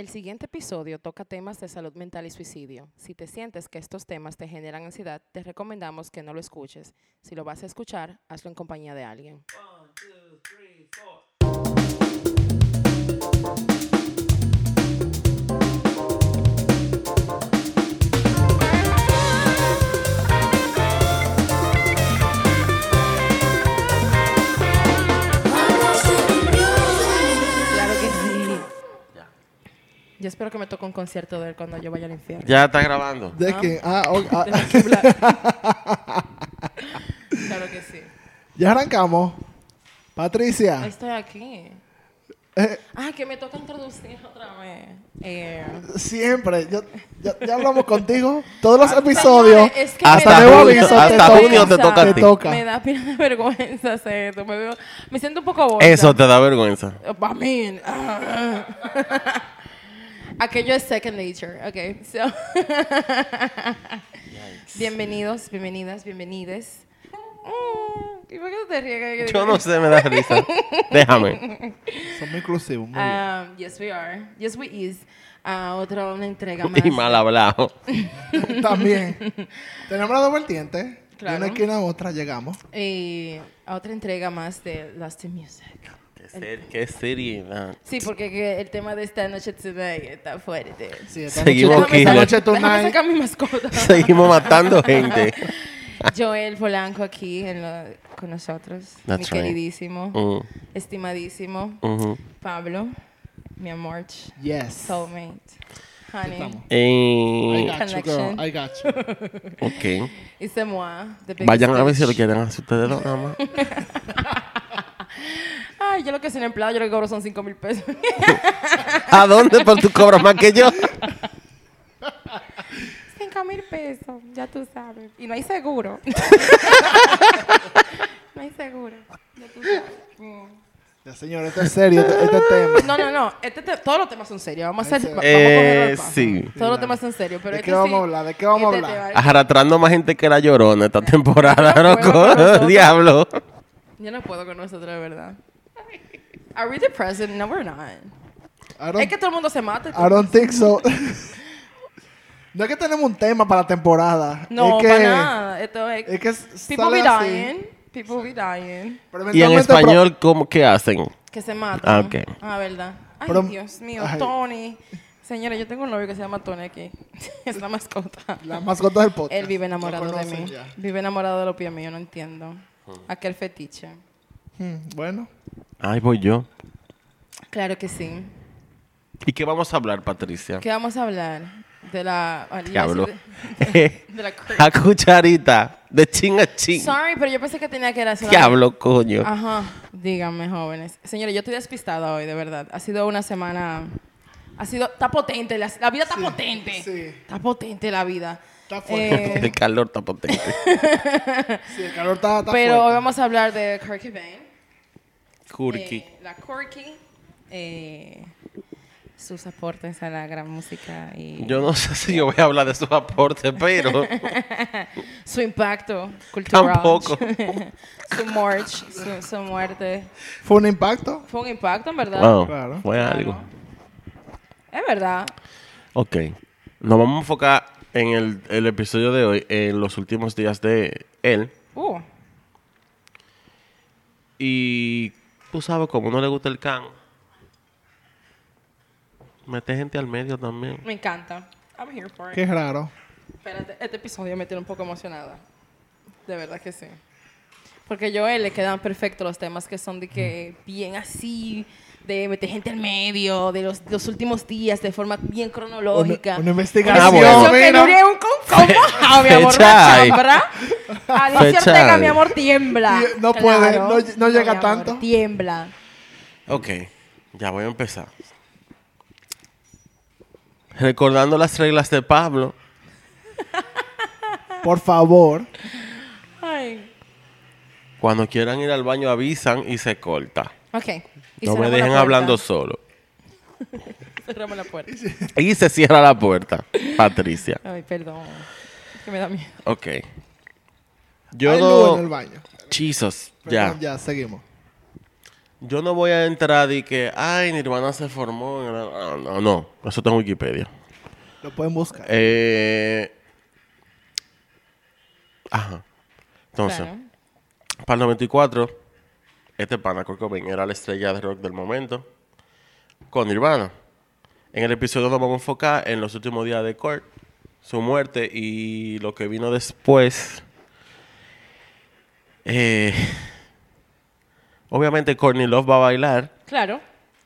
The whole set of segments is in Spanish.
El siguiente episodio toca temas de salud mental y suicidio. Si te sientes que estos temas te generan ansiedad, te recomendamos que no lo escuches. Si lo vas a escuchar, hazlo en compañía de alguien. Yo espero que me toque un concierto de él cuando yo vaya al infierno. Ya está grabando. ¿De qué? Ah, ok, ah, Joaquín Blas. claro que sí. ya arrancamos. Patricia. Estoy aquí. eh, Ah, que me toca introducir otra vez. Eh, siempre. yo- ya, ya hablamos contigo. Todos los episodios. señores, es que Hasta me da junio- vergüenza. hasta Me da junio te toca a Te ti. toca. Me da pena de vergüenza hacer esto. Me, veo, me siento un poco bolsa. Eso te da vergüenza. Mean, ah. Aquello es second nature. Okay, so. bienvenidos, bienvenidas, bienvenides. Mm, ¿Y por qué te ríes? Yo no sé, me da risa. Déjame. Son muy inclusivos. muy bien. Um, yes, we are. Yes, we is. Ah, otra una entrega más. Y mal hablado. También. Tenemos las dos vertientes. Claro. De una esquina a otra llegamos. Y a otra entrega más de Lost in Music. Qué, ser- qué seriedad. Sí, porque que el tema de esta noche today está fuerte. Sí, esta Seguimos noche, aquí. esta noche tonight. mi mascota. Seguimos matando gente. Joel Polanco aquí en lo- con nosotros. mi That's right. queridísimo, Mm, estimadísimo ujú. Pablo, mi amor, Yes. soulmate, honey. Estamos. I Eh, got you, Connection. girl. I got you. ok. Y moi, Vayan a ver si lo quieren hacer ustedes dos nada más. Ay, yo lo que soy un empleado, yo lo que cobro son 5 mil pesos. ¿A dónde? Por tu cobras más que yo. 5 mil pesos, ya tú sabes. Y no hay seguro. no hay seguro. Ya tú sabes. Mm. Ya, señor, esto es serio, este, este tema. No, no, no. Este te- todos los temas son serios. Vamos a hacer. Ese- va- vamos a cogerlo al Eh, paso. sí. Todos los temas son serios. Pero ¿De este qué vamos sí, a hablar? ¿De qué vamos a este hablar? tema- Arrastrando más gente que la llorona esta temporada, no puedo loco. nosotros. Diablo. Yo no puedo con nosotros, de verdad. Are we depressed? No, we're not. I don't, Es que todo el mundo se mata. I don't think so. no es que tenemos un tema para la temporada. No, es que, para nada. Esto es. Es que people be así. dying. People be dying. Pero Y en español, ¿cómo, ¿qué hacen? Que se matan. Ah, ok. Ah, verdad. Ay, Pero- Dios mío, Ay. Tony. Señora, yo tengo un novio que se llama Tony aquí. es la mascota. La mascota del podcast. Él vive enamorado de mí. ya. Vive enamorado de los pies míos, no entiendo. Aquel fetiche. Hmm, bueno. Ay, voy yo. Claro que sí. ¿Y qué vamos a hablar, Patricia? ¿Qué vamos a hablar? De la... ¿Qué iba a hablo? decir De, de la cur- A cucharita. De chin a chin. Sorry, pero yo pensé que tenía que ir así. ¿Qué hablo, coño? Ajá. Díganme, jóvenes. Señores, yo estoy despistada hoy, de verdad. Ha sido una semana... Ha sido... Está potente. La, la vida está Sí, potente. sí. Está potente la vida. Está fuerte. Eh, El calor está potente. Sí, el calor está, está pero hoy fuerte. vamos a hablar de Kurt Cobain. Kurki. Eh, la Corky, eh, sus aportes a la gran música y Yo no sé si yo voy a hablar de sus aportes, pero su impacto cultural. Tampoco. su march, su, su muerte. ¿Fue un impacto? Fue un impacto, en verdad. wow, Claro. fue Claro. algo. Es verdad. Ok. Nos vamos a enfocar en el, el episodio de hoy, en los últimos días de él. Uh, Y tú sabes, como no le gusta el can, mete gente al medio también. me encanta. I'm here for it. Qué raro. Espérate, este episodio me tiene un poco emocionada. De verdad que sí. Porque yo a él le quedan perfectos los temas que son de que bien así, de meter gente al medio, de los, los últimos días, de forma bien cronológica. Una, una investigación. Ah, que. Nuria es un con mojado, mi amor, una chambra. Alicia Ortega, mi amor, tiembla. No puede, no- no llega amor, tanto. Tiembla. Ok, ya voy a empezar. Recordando las reglas de Pablo, Por favor. Ay. cuando quieran ir al baño avisan y se corta. Ok. Y No me dejen hablando solo. Cerramos la puerta. Y se cierra la puerta, Patricia. Ay, perdón. Es que me da miedo. Ok. Yo Hay luz no... en el baño. Jesus, Perdón, ya. Ya, seguimos. Yo no voy a entrar y que, ay, Nirvana se formó. en la-". No, no, no. Eso está en Wikipedia. Lo pueden buscar. Eh, ajá. Entonces, Claro. para el 94, este pana Kurt Cobain era la estrella de rock del momento con Nirvana. En el episodio nos vamos a enfocar en los últimos días de Kurt, su muerte y lo que vino después. Eh, obviamente Courtney Love va a bailar Claro.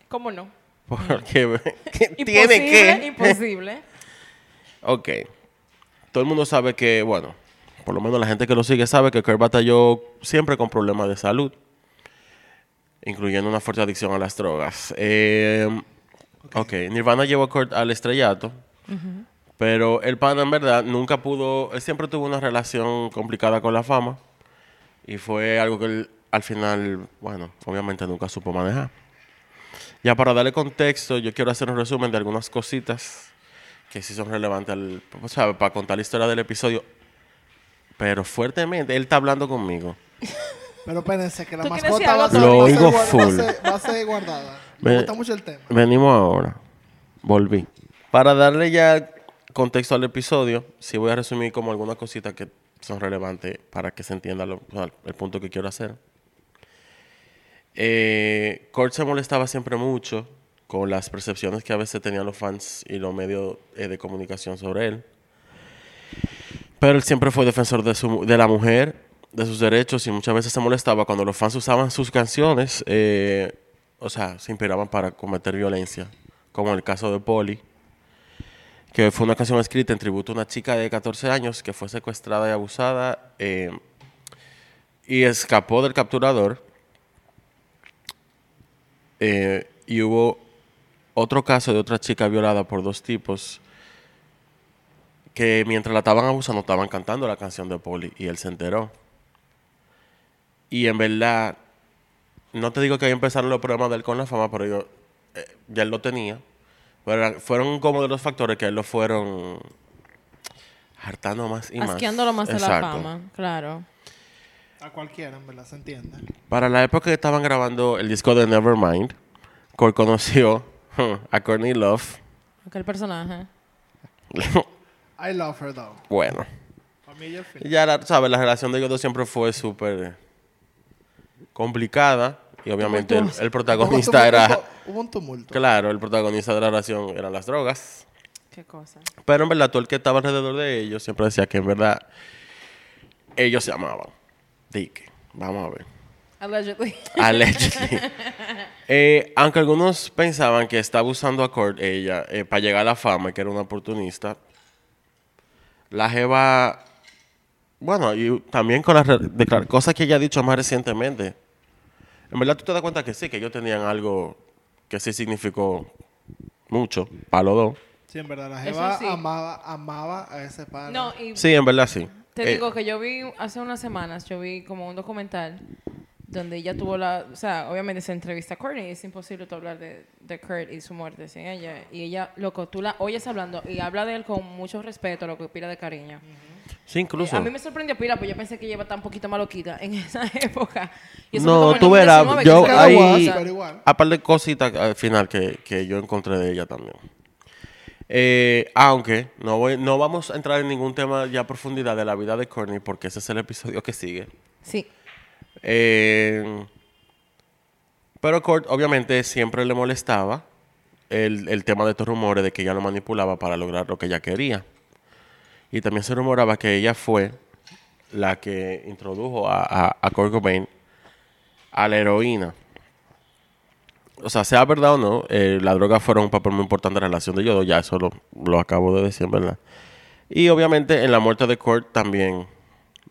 ¿Cómo no? porque tiene que... Imposible. Ok. Todo el mundo sabe que, bueno, por lo menos la gente que lo sigue sabe que Kurt batalló siempre con problemas de salud, incluyendo una fuerte adicción a las drogas. Eh, ok, Nirvana llevó a Kurt al estrellato, pero el pana en verdad nunca pudo, él siempre tuvo una relación complicada con la fama y fue algo que él al final, bueno, obviamente nunca supo manejar. Ya para darle contexto, yo quiero hacer un resumen de algunas cositas que sí son relevantes al, o sea, para contar la historia del episodio. Pero fuertemente, él está hablando conmigo. Pero espérense que la ¿Tú quieres decir mascota va a algo, ser, Lo va a ser oigo guar- full. Va a ser, va a ser guardada. Me Me- gusta mucho el tema. Venimos ahora. Volví. Para darle ya contexto al episodio, sí voy a resumir como algunas cositas que son relevantes para que se entienda lo- o sea, el punto que quiero hacer. Eh, Kurt se molestaba siempre mucho con las percepciones que a veces tenían los fans y los medios eh, de comunicación sobre él. Pero él siempre fue defensor de, su, de la mujer, de sus derechos y muchas veces se molestaba cuando los fans usaban sus canciones, eh, o sea, se inspiraban para cometer violencia, como en el caso de Polly, que fue una canción escrita en tributo a una chica de 14 años que fue secuestrada y abusada eh, y escapó del capturador. Eh, y hubo otro caso de otra chica violada por dos tipos que mientras la estaban abusando estaban cantando la canción de Polly y él se enteró. Y en verdad, no te digo que ahí empezaron los problemas de él con la fama, pero yo, eh, ya él lo tenía. Pero fueron como de los factores que a él lo fueron hartando más y más. Asqueándolo más de la fama. Claro. A cualquiera, en verdad, se entiende. Para la época que estaban grabando el disco de Nevermind, Kurt conoció a Courtney Love. Aquel personaje. I love her, though. bueno, Para mí ella es fin. ya sabes, la relación de ellos dos siempre fue súper complicada. Y obviamente el, Hubo protagonista era... Hubo un tumulto. Claro, el protagonista de la relación eran las drogas. Qué cosa. Pero en verdad, todo el que estaba alrededor de ellos siempre decía que en verdad ellos se amaban. Dique, vamos a ver. Allegedly. Allegedly. Eh, aunque algunos pensaban que estaba usando a Kurt ella eh, para llegar a la fama, y que era una oportunista, la Jeva, bueno, y también con las cosas que ella ha dicho más recientemente, en verdad tú te das cuenta que sí, que ellos tenían algo que sí significó mucho para los dos. Sí, en verdad, la Jeva sí. amaba, amaba a ese padre. No, y Sí, en verdad sí. te Eh, digo que yo vi hace unas semanas, yo vi como un documental donde ella tuvo la, o sea, obviamente se entrevista a Courtney, es imposible tú hablar de, de Kurt y su muerte sin ella. Y ella, loco, tú la oyes hablando y habla de él con mucho respeto, lo que pila de cariño. sí, incluso. A mí me sorprendió pila, pues yo pensé que ella iba tan poquito maloquita en esa época. Y eso fue No, tú 2019 verás, que yo igual. aparte de cositas al final que, que yo encontré de ella también. Eh, aunque no, voy, no vamos a entrar en ningún tema ya a profundidad de la vida de Courtney porque ese es el episodio que sigue. Sí. Eh, pero Kurt obviamente siempre le molestaba el, el tema de estos rumores de que ella lo manipulaba para lograr lo que ella quería. Y también se rumoraba que ella fue la que introdujo a, a, a Kurt Cobain a la heroína. O sea, sea verdad o no, eh, la droga fueron un papel muy importante en la relación de ellos ya eso lo, lo acabo de decir, ¿verdad? Y obviamente en la muerte de Kurt también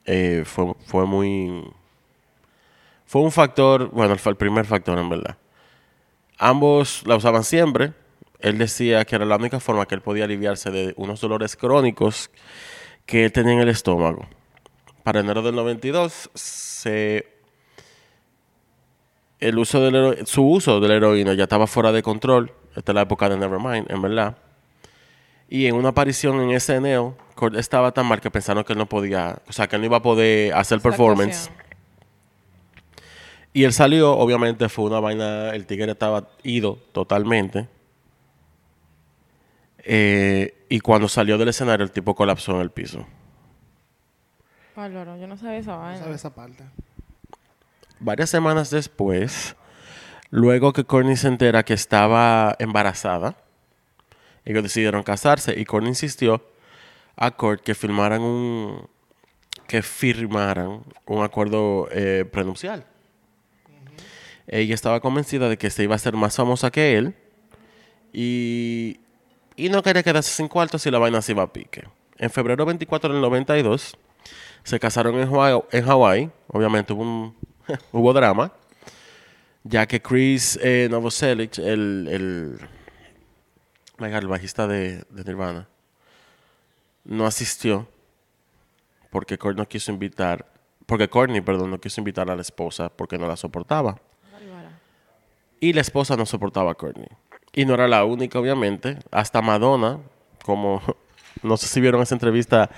eh, fue, fue muy... Fue un factor, bueno, fue el primer factor en verdad. Ambos la usaban siempre. Él decía que era la única forma que él podía aliviarse de unos dolores crónicos que él tenía en el estómago. Para enero del 92, se, el uso del su uso de la heroína ya estaba fuera de control. Esta es la época de Nevermind, en verdad. Y en una aparición en SNL, Kurt estaba tan mal que pensaron que él no podía, o sea, que él no iba a poder hacer performance. actuación. Y él salió, obviamente fue una vaina, el tigre estaba ido totalmente. Eh, y cuando salió del escenario, el tipo colapsó en el piso. Bárbaro, yo no sabía esa No vaina. sabes esa parte. Varias semanas después, luego que Courtney se entera que estaba embarazada, ellos decidieron casarse y Courtney insistió a Kurt que firmaran un que firmaran un acuerdo eh, prenupcial. Ella estaba convencida de que se iba a ser más famosa que él y, y no quería quedarse sin cuartos si la vaina se iba a pique. En febrero 24 del 92 se casaron en Hawái, en Hawái. obviamente hubo, un- hubo drama, ya que Chris eh, Novoselic, el, el, el bajista de, Nirvana, no asistió porque Courtney no quiso invitar, porque perdón, no quiso invitar a la esposa porque no la soportaba. Y la esposa no soportaba a Courtney. Y no era la única, obviamente. Hasta Madonna, como no sé si vieron esa entrevista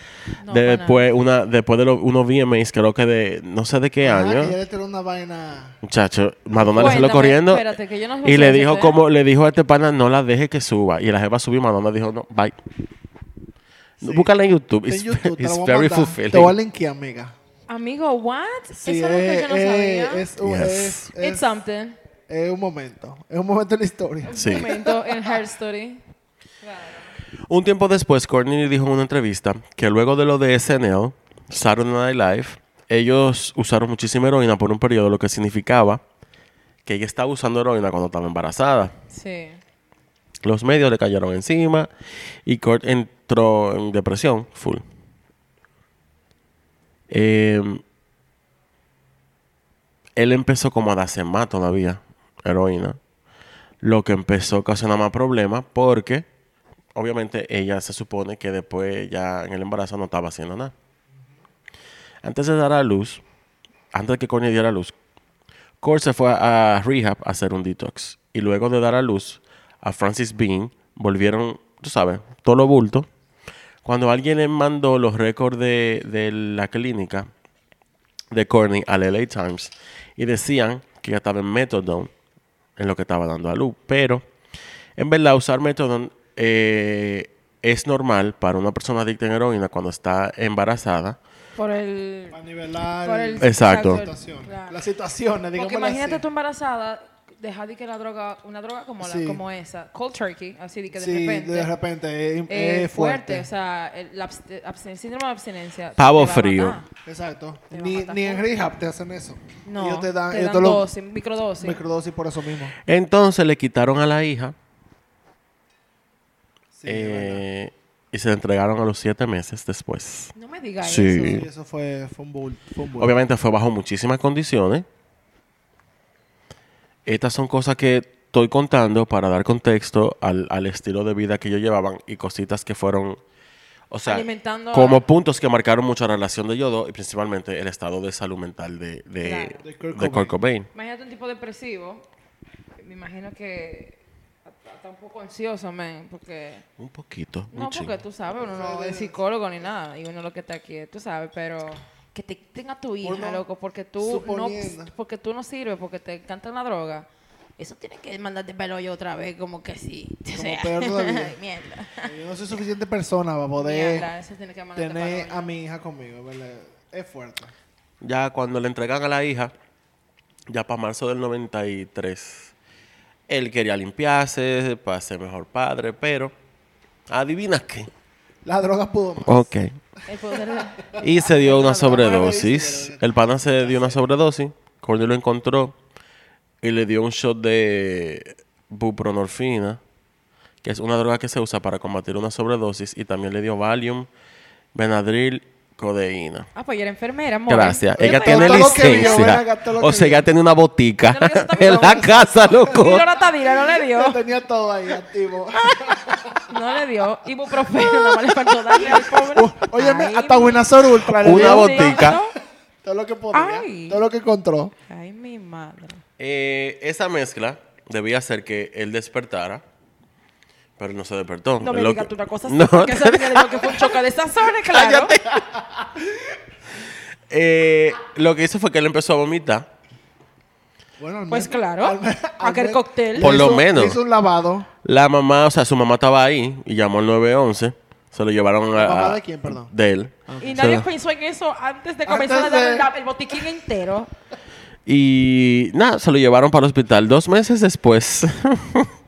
No, de para después, una, después de los unos VMAs, creo que de no sé de qué año. que una vaina. Muchacho, Madonna le salió Cuéntame, corriendo espérate, que yo no y le dijo ¿eh? como le dijo a este pana no la deje que suba y la jeva subió y Madonna dijo no bye. Sí. Búscala en YouTube. En It's, YouTube, te la it's a very fulfilling. Te voy a linkear, amiga. Amigo, what? Sí, Eso es lo que yo no eh, sabía. es, Yes. es- It's es- something. Es un momento. Es un momento en la historia. Sí. Un momento en Her Story. Un tiempo después, Courtney dijo en una entrevista que luego de lo de SNL, Saturday Night Live, ellos usaron muchísima heroína por un periodo, lo que significaba que ella estaba usando heroína cuando estaba embarazada. Sí. Los medios le cayeron encima y Kurt entró en depresión full. Eh, él empezó como a darse más todavía, heroína. Lo que empezó a ocasionar más problemas porque, obviamente, ella se supone que después ya en el embarazo no estaba haciendo nada. Antes de dar a luz, antes de que Courtney diera a luz, Kurt se fue a rehab a hacer un detox. Y luego de dar a luz a Francis Bean, volvieron, tú sabes, todo lo bulto. Cuando alguien le mandó los récords de, la clínica de Courtney al LA Times y decían que ella estaba en Methadone en lo que estaba dando a luz. Pero, en verdad, usar Methadone eh, es normal para una persona adicta en heroína cuando está embarazada. Por el... Para nivelar Por el Exacto. la el- situación. claro. Las situaciones, digamos Porque imagínate tú embarazada, dejar de que la droga, una droga como, la, Sí. como esa, cold turkey, así de que de Sí, repente... de repente es, eh, es fuerte. fuerte. o sea, el, absten- síndrome de abstinencia. Pavo frío. matar. Exacto. Ni, ni en rehab te hacen eso. No, Ellos te dan, te ellos dan te lo- dosis, microdosis. microdosis por eso mismo. Entonces le quitaron a la hija Sí, es eh, y se la entregaron a los siete meses después. No me digas Sí. eso. Sí, eso fue, fue un bull. Fue un bull. Obviamente fue bajo muchísimas condiciones. Estas son cosas que estoy contando para dar contexto al, al estilo de vida que ellos llevaban y cositas que fueron, o sea, Alimentando a- como puntos que marcaron mucho la relación de ellos dos y principalmente el estado de salud mental de, de, Claro. De Kurt de Kurt Cobain. Imagínate un tipo depresivo. Me imagino que está un poco ansioso, man, porque... Un poquito. un No, chingo. porque tú sabes, uno no es psicólogo ni nada, y uno lo que está aquí, tú sabes, pero que te tenga tu hija, loco, porque tú no porque tú no sirves, porque te encanta la droga. Eso tiene que mandarte pelo yo otra vez, como que sí. O Como sea, peor todavía. mierda. Yo no soy suficiente persona para poder Mierda, eso tiene que mandarte tener a mi hija conmigo, ¿verdad? Es fuerte. Ya cuando le entregan a la hija, ya para marzo del 93, él quería limpiarse para ser mejor padre, pero adivina qué. La droga pudo más. Ok. Y se dio una sobredosis. El pana se dio una sobredosis. Corny lo encontró y le dio un shot de bupronorfina, que es una droga que se usa para combatir una sobredosis. Y también le dio Valium, Benadryl, codeína. Ah, pues ella era enfermera, amor. Gracias. Ella tiene todo lo que vio, licencia. lo O que sea, vio. ella tiene una botica que en la casa, loco. Y la tadira no le dio. Yo tenía todo ahí activo. No le dio. Ibuprofeno, nada más le faltó darle al pobre. Oye, Ay, hasta Winazor Ultra le Una dio botica. todo lo que podía. Ay. Todo lo que encontró. Ay, mi madre. Eh, esa mezcla debía hacer que él despertara, pero no se despertó. No me lo digas que- tú una cosa así, No, porque sabes que digo que fue un choque de sazón, claro. Eh, lo que hizo fue que él empezó a vomitar Bueno, al Pues menos- claro, al aquel cóctel. Por lo hizo- menos. hizo un lavado. La mamá, o sea, su mamá estaba ahí y llamó al 911. Se lo llevaron a... ¿La mamá a- de quién, perdón? De él. Y Se nadie lo- pensó en eso antes de Antes comenzar a dar de- el botiquín entero. Y nada, se lo llevaron para el hospital dos meses después.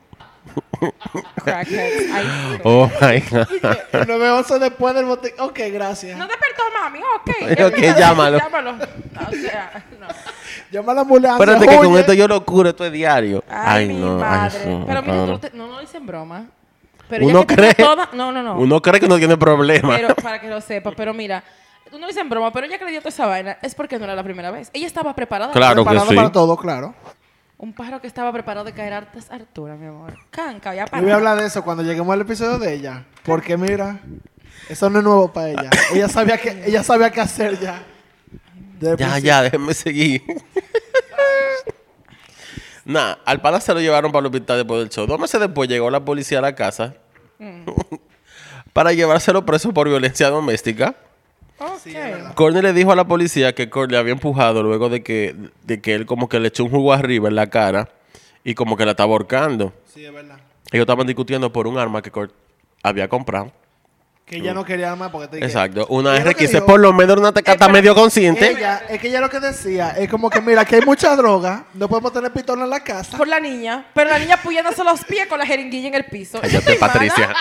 Crackheads. Ay, sí. oh my God. El 911 después del bote. Ok, gracias. No despertó mami, ok. Ok, llámalo. Llámalo. O sea, no. Llama a la ambulancia. Espérate que con esto yo lo curo, esto es diario. Ay, Ay, mi no. ay, madre. no, Pero mira, no. te- no, no lo dicen broma. Pero Uno cree- toda- No, no, no. Uno cree que no tiene problema. Pero para que lo sepa, pero mira, tú no dicen broma, pero ella que le dio toda esa vaina es porque no era la primera vez. Ella estaba preparada. Claro que sí. para todo, claro. Un pájaro que estaba preparado de caer hartas alturas, mi amor. Canca, ya Yo para. voy a hablar de eso cuando lleguemos al episodio de ella. Porque mira, eso no es nuevo para ella. Ella sabía que, ella sabía qué hacer ya. Desde Ya, ya, déjenme seguir. Nah, al pana se lo llevaron para el hospital después del show. Dos meses después llegó la policía a la casa para llevárselo preso por violencia doméstica. Ok. Courtney le dijo a la policía que Kurt le había empujado luego de que, de que él como que le echó un jugo arriba en la cara y como que la estaba ahorcando. Sí, es verdad. Ellos estaban discutiendo por un arma que Kurt había comprado. Que ella no quería más porque te. Exacto. Una lo que R15, dijo- por lo menos una tecata medio consciente. Ella, es que ella lo que decía es como que mira, que hay mucha droga, no podemos tener pistola en la casa. Por la niña, pero la niña apoyándose los pies con la jeringuilla en el piso. Ella Cállate. Patricia.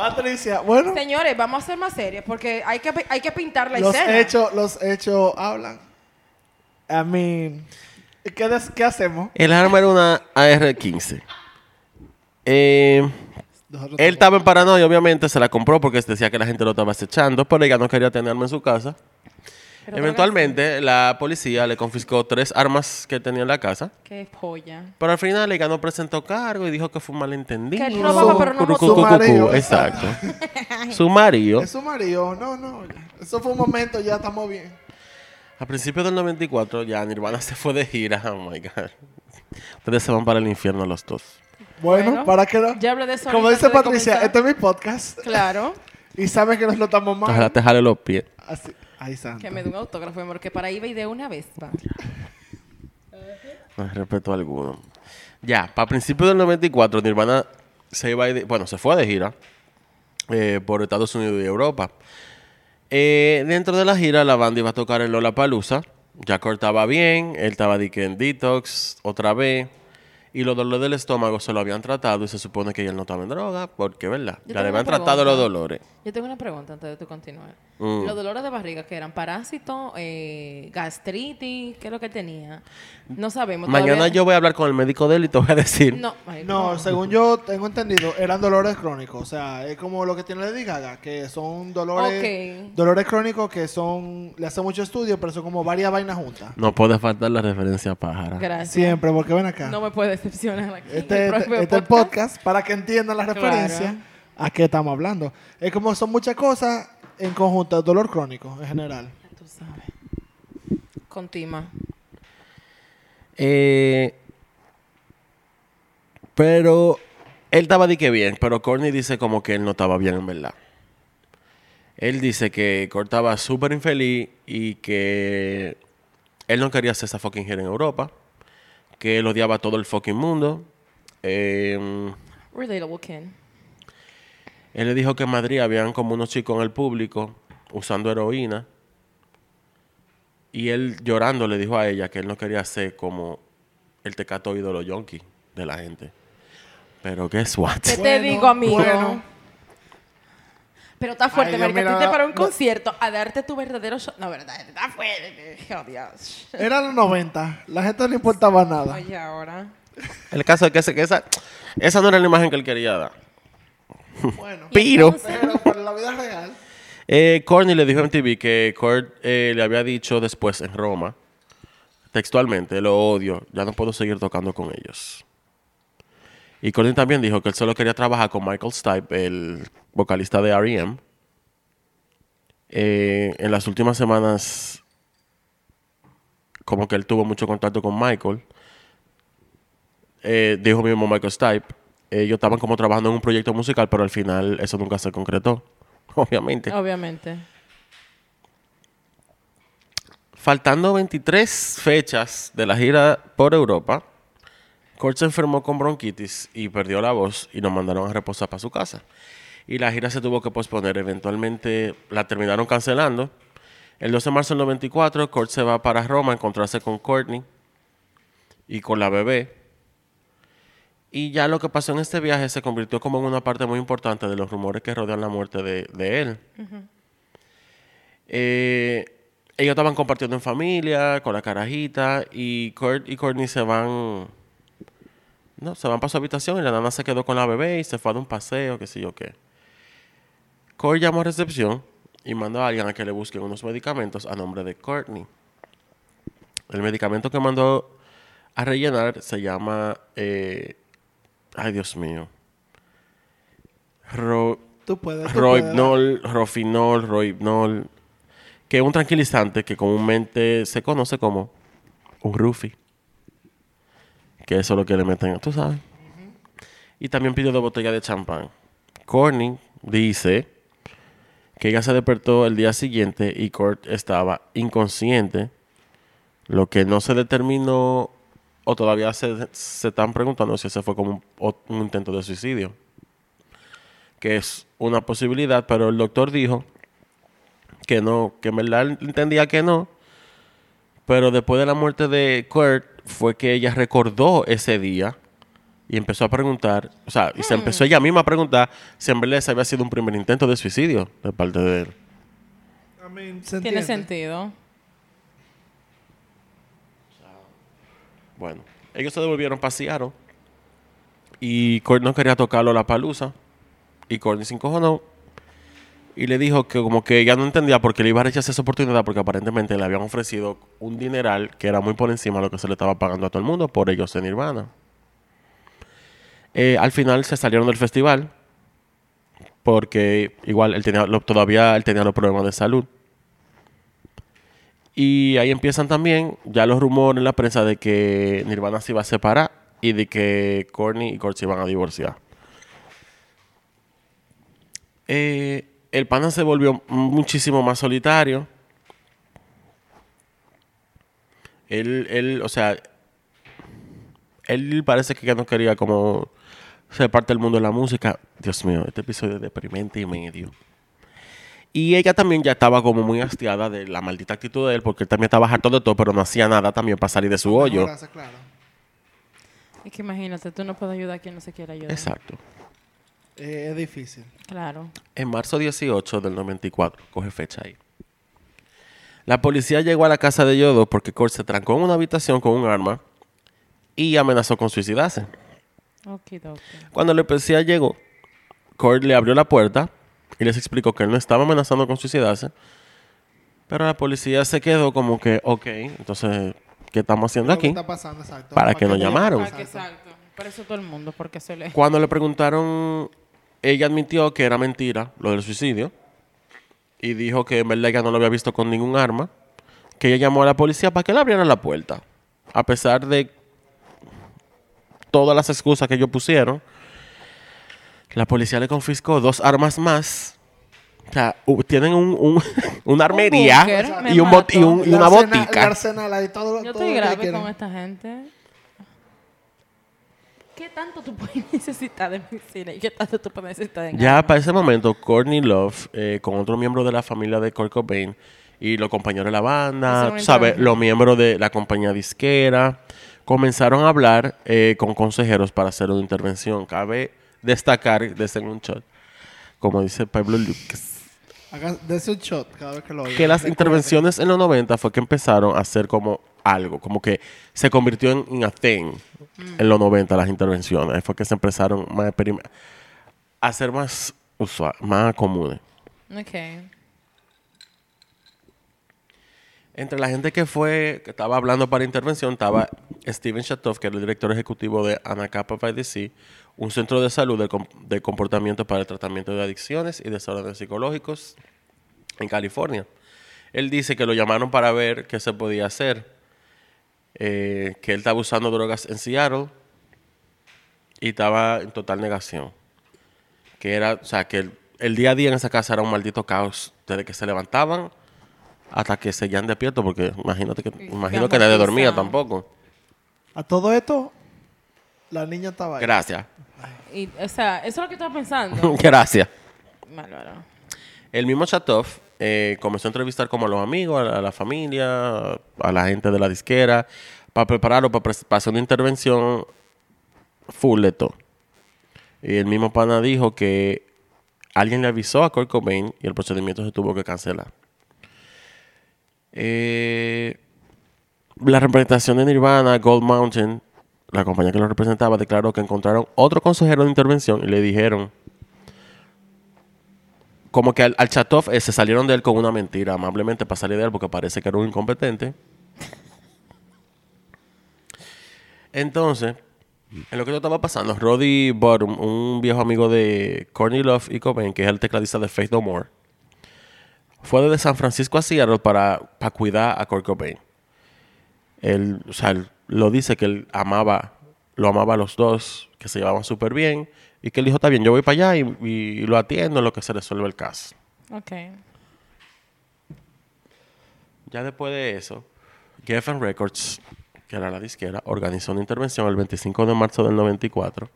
Patricia, bueno, Señores, vamos a ser más serios porque hay que, hay que pintar la los escena. hechos, los hechos hablan. I mean, ¿qué, des- qué hacemos? El arma era una AR-15. Eh, él estaba en paranoia, obviamente, se la compró porque decía que la gente lo estaba acechando, pero ella no quería tener arma en su casa. Pero Eventualmente, la policía le confiscó tres armas que tenía en la casa. Qué joya. Pero al final ella no presentó cargo y dijo que fue un malentendido. Que él robaba, pero no Su marido. Exacto. Su marido. Es su marido, no, no. Eso fue un momento, ya estamos bien. A principios del 94 ya Nirvana se fue de gira. Oh my God. Ustedes se van para el infierno los dos. Bueno, Bueno, para que no. ya hablé de eso Como dice Patricia, este es mi podcast. Claro. Y sabes que nos lo estamos mal. Ojalá te jale los pies. Así. Ay, santo. Que me dé un autógrafo, amor, que para ahí va y de una vez va. No hay respeto alguno. Ya, para principios del 94, Nirvana se iba a ir de- bueno, se fue de gira eh, por Estados Unidos y Europa. Eh, dentro de la gira, la banda iba a tocar en Lollapalooza. Ya cortaba bien, él estaba de que en detox otra vez. Y los dolores del estómago se lo habían tratado y se supone que él no estaba en droga, porque, ¿verdad? Yo Ya le habían tratado los dolores. Yo tengo una pregunta antes de tu continuar. Mm. Los dolores de barriga, que eran parásitos, eh, gastritis, ¿qué es lo que tenía? No sabemos. Mañana todavía- yo voy a hablar con el médico de él y te voy a decir. No, ay, No, según yo tengo entendido, eran dolores crónicos. O sea, es como lo que tiene Lady Gaga, que son dolores, dolores crónicos que son, le hace mucho estudio, pero son como varias vainas juntas. No puede faltar la referencia pájara. Gracias. Siempre, porque ven acá. No me puede decepcionar aquí. este el este- este es el podcast para que entiendan la Claro. A qué estamos hablando. Es como son muchas cosas en conjunto, dolor crónico en general. Tú sabes. Continua. Eh, pero él estaba de que bien, pero Courtney dice como que él no estaba bien en verdad. Él dice que Kurt estaba súper infeliz y que él no quería hacer esa fucking gira en Europa, que él odiaba a todo el fucking mundo. Eh, Relatable Ken. Él le dijo que en Madrid habían como unos chicos en el público usando heroína. Y él llorando le dijo a ella que él no quería ser como el tecato ídolo yonki de la gente. Pero guess what? ¿Qué te Bueno, digo, amigo? bueno. Pero está fuerte, Ay, Dios, marica. mira, Tú te para un no- concierto a darte tu verdadero show. No, verdad, está fuerte. Oh, Dios. Era los 90, la gente no le importaba nada. Oye, ahora. El caso es que, ese- que esa, esa no era la imagen que él quería dar. Bueno, Pero pero para la vida real. eh, Courtney le dijo a MTV que Kurt eh, le había dicho después en Roma, textualmente, lo odio, ya no puedo seguir tocando con ellos. Y Courtney también dijo que él solo quería trabajar con Michael Stipe, el vocalista de R.E.M. Eh, en las últimas semanas, como que él tuvo mucho contacto con Michael. Dijo mismo Michael Stipe. Ellos estaban como trabajando en un proyecto musical, pero al final eso nunca se concretó. Obviamente. Obviamente. Faltando 23 fechas de la gira por Europa, Kurt se enfermó con bronquitis y perdió la voz y nos mandaron a reposar para su casa. Y la gira se tuvo que posponer. Eventualmente la terminaron cancelando. El 12 de marzo del 94, Kurt se va para Roma a encontrarse con Courtney y con la bebé. Y ya lo que pasó en este viaje se convirtió como en una parte muy importante de los rumores que rodean la muerte de, de él. Eh, ellos estaban compartiendo en familia, con la carajita, y Kurt y Courtney se van. No, se van para su habitación y la nana se quedó con la bebé y se fue a dar un paseo, qué sé yo qué. Kurt llamó a recepción y mandó a alguien a que le busquen unos medicamentos a nombre de Courtney. El medicamento que mandó a rellenar se llama. eh, ay, Dios mío. Ro- Tú puedes. tú puedes. Rohypnol, Rofinol, Rohypnol, que es un tranquilizante que comúnmente se conoce como un Rufi. Que eso es lo que le meten, tú sabes. Y también pidió dos botellas de champán. Courtney dice que ella se despertó el día siguiente y Kurt estaba inconsciente, lo que no se determinó o todavía se, se están preguntando si ese fue como un- intento de suicidio que es una posibilidad, pero el doctor dijo que no, que en verdad entendía que no, pero después de la muerte de Kurt fue que ella recordó ese día y empezó a preguntar, o sea, y se empezó ella misma a preguntar si en verdad ese había sido un primer intento de suicidio de parte de él. I mean, ¿se Tiene sentido. Bueno, ellos se devolvieron para y Kurt no quería tocarlo a la palusa y Courtney se encojonó y le dijo que como que ella no entendía por qué le iba a rechazar esa oportunidad porque aparentemente le habían ofrecido un dineral que era muy por encima de lo que se le estaba pagando a todo el mundo por ellos en Nirvana. Eh, al final se salieron del festival porque igual él tenía todavía él tenía los problemas de salud. Y ahí empiezan también ya los rumores en la prensa de que Nirvana se iba a separar y de que Courtney y Kurt se iban a divorciar. Eh, el pana se volvió muchísimo más solitario. Él, él, o sea, él parece que ya no quería como ser parte del mundo de la música. Dios mío, este episodio es deprimente y medio. Y ella también ya estaba como muy hastiada de la maldita actitud de él, porque él también estaba harto de todo, pero no hacía nada también para salir de su hoyo. Claro. Es que imagínate, tú no puedes ayudar a quien no se quiere ayudar. Exacto. Eh, es difícil. Claro. En marzo 18 del 94, coge fecha ahí. La policía llegó a la casa de Yodo porque Kurt se trancó en una habitación con un arma y amenazó con suicidarse. Okidoki. Cuando la policía llegó, Kurt le abrió la puerta y les explicó que él no estaba amenazando con suicidarse. Pero la policía se quedó como que, ok, entonces, ¿qué estamos haciendo aquí? está pasando, exacto. ¿Para qué nos llamaron? Que exacto. Por eso todo el mundo, porque se le... Cuando le preguntaron, ella admitió que era mentira lo del suicidio y dijo que en verdad ella no lo había visto con ningún arma, que ella llamó a la policía para que le abrieran la puerta, a pesar de todas las excusas que ellos pusieron. La policía le confiscó dos armas más. O sea, tienen un, un- una armería y, un bot- y, un- y El una arsenal- botica. arsenal ahí, todo, Yo todo estoy que grave con esta gente. ¿Qué tanto tú puedes necesitar de medicina y qué tanto tú puedes necesitar de Ya armas? para ese momento, Courtney Love, eh, con otro miembro de la familia de Kurt Cobain y los compañeros de la banda, sabes, los miembros de la compañía disquera, comenzaron a hablar eh, con consejeros para hacer una intervención. Cabe destacar, desde un shot, como dice Pablo Lucas, un shot cada vez que lo que las intervenciones en los 90 fue que empezaron a hacer como algo, como que se convirtió en, en a thing en los 90 las intervenciones. Ahí Fue que se empezaron más a ser más usual, más comunes. Ok. Entre la gente que fue, que estaba hablando para intervención, estaba Steven Shatov, que era el director ejecutivo de Anacapa by the Sea, un centro de salud de, com- de comportamiento para el tratamiento de adicciones y desórdenes psicológicos en California. Él dice que lo llamaron para ver qué se podía hacer, eh, que él estaba usando drogas en Seattle y estaba en total negación. Que era, o sea, que el, el día a día en esa casa era un maldito caos, desde que se levantaban hasta que seguían despiertos, porque imagínate que, imagino que nadie dormía tampoco. A todo esto, la niña estaba ahí. Gracias. Y, o sea, eso es lo que estaba pensando. Gracias. Bárbaro. El mismo Chatov eh, comenzó a entrevistar como a los amigos, a la, a la familia, a la gente de la disquera, para prepararlo para hacer una intervención full de todo. Y el mismo pana dijo que alguien le avisó a Kurt Cobain y el procedimiento se tuvo que cancelar. Eh, la representación de Nirvana, Gold Mountain, la compañía que lo representaba, declaró que encontraron otro consejero de intervención y le dijeron como que al, al Chatov eh, se salieron de él con una mentira, amablemente para salir de él porque parece que era un incompetente. Entonces, en lo que esto estaba pasando, Roddy Bottom, un viejo amigo de Courtney Love y Cobain, que es el tecladista de Faith No More, fue desde San Francisco a Seattle para, para cuidar a Kurt Cobain. Él, o sea, él lo dice que él amaba, lo amaba a los dos, que se llevaban súper bien, y que él dijo, está bien, yo voy para allá y, y lo atiendo en lo que se resuelve el caso. Ok. Ya después de eso, Geffen Records, que era la disquera, organizó una intervención el 25 de marzo del 94.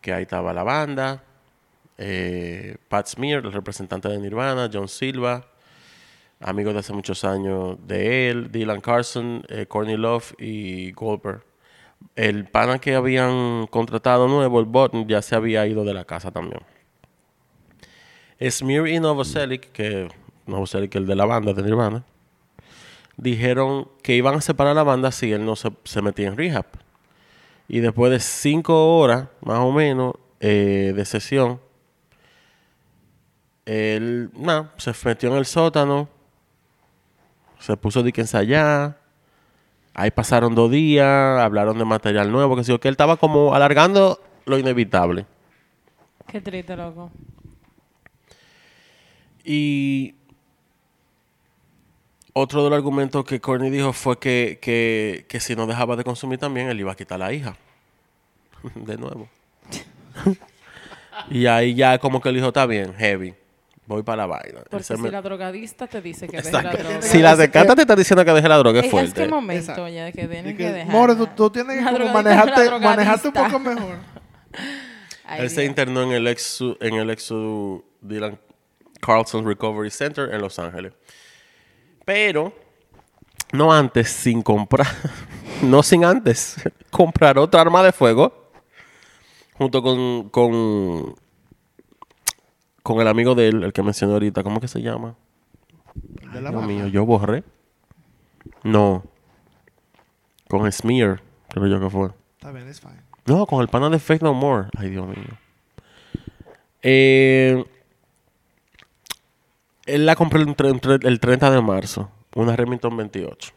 Que ahí estaba la banda, eh, Pat Smear, el representante de Nirvana, John Silva, amigo de hace muchos años de él, Dylan Carson, eh, Courtney Love y Goldberg. El pana que habían contratado nuevo, el Button, ya se había ido de la casa también. Smear y Novoselic, que Novoselic el de la banda de Nirvana, dijeron que iban a separar la banda si él no se, se metía en rehab. Y después de cinco horas, más o menos, eh, de sesión, él, nada, se metió en el sótano, se puso de que ensayar. Ahí pasaron dos días, hablaron de material nuevo, que sí, que él estaba como alargando lo inevitable. Qué triste, loco. Y otro de los argumentos que Courtney dijo fue que, que, que si no dejaba de consumir también, él iba a quitar la hija. de nuevo. y ahí ya como que él dijo, está bien, heavy. Voy para la vaina. Porque si me- la drogadista te dice que deje la Exacto. droga. Si la decanta te está diciendo que deje la droga, es es fuerte. que momento Exacto. ya que tienen que, que, dejar. More, tú, tú tienes que La como drogadicta, manejarte, la manejarte un poco mejor. Ay, Él se Dios. internó en el ex en el ex Dylan Carlson Recovery Center en Los Ángeles. Pero no antes sin comprar, no sin antes comprar otra arma de fuego junto con con con el amigo de él, el que mencioné ahorita, ¿cómo que se llama? De la Dios mío, yo borré. No. Con Smear, creo yo que fue. Está bien, es fine. No, con el pana de Faith No More. Ay, Dios mío. Eh, él la compró el, el 30 de marzo. Una Remington 28.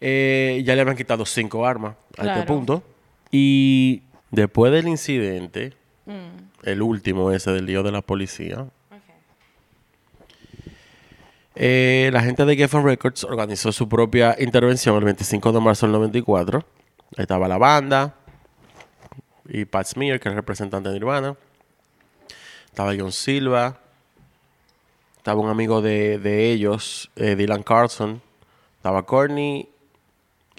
Eh, ya le habían quitado cinco armas a este punto. Y después del incidente, Mm, el último ese del lío de la policía. Eh, la gente de Geffen Records organizó su propia intervención el 25 de marzo del 94. Ahí estaba la banda y Pat Smear, que es el representante de Nirvana. Estaba John Silva. Estaba un amigo de, de ellos, eh, Dylan Carlson. Estaba Courtney.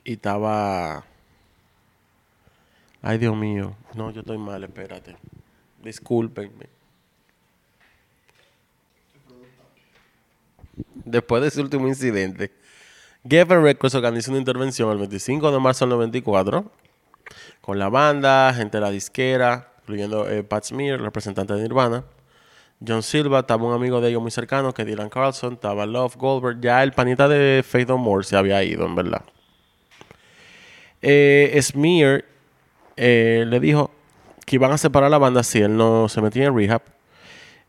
Y estaba... Ay, Dios mío. No, yo estoy mal, espérate. Discúlpenme. Después de ese último incidente, Geffen Records organizó una intervención el 25 de marzo del 94 con la banda, gente de la disquera, incluyendo eh, Pat Smear, representante de Nirvana. John Silva, estaba un amigo de ellos muy cercano, que Dylan Carlson, estaba Love Goldberg. Ya el panita de Faith No More se había ido, en verdad. Eh, Smear eh, le dijo que iban a separar la banda si él no se metía en rehab.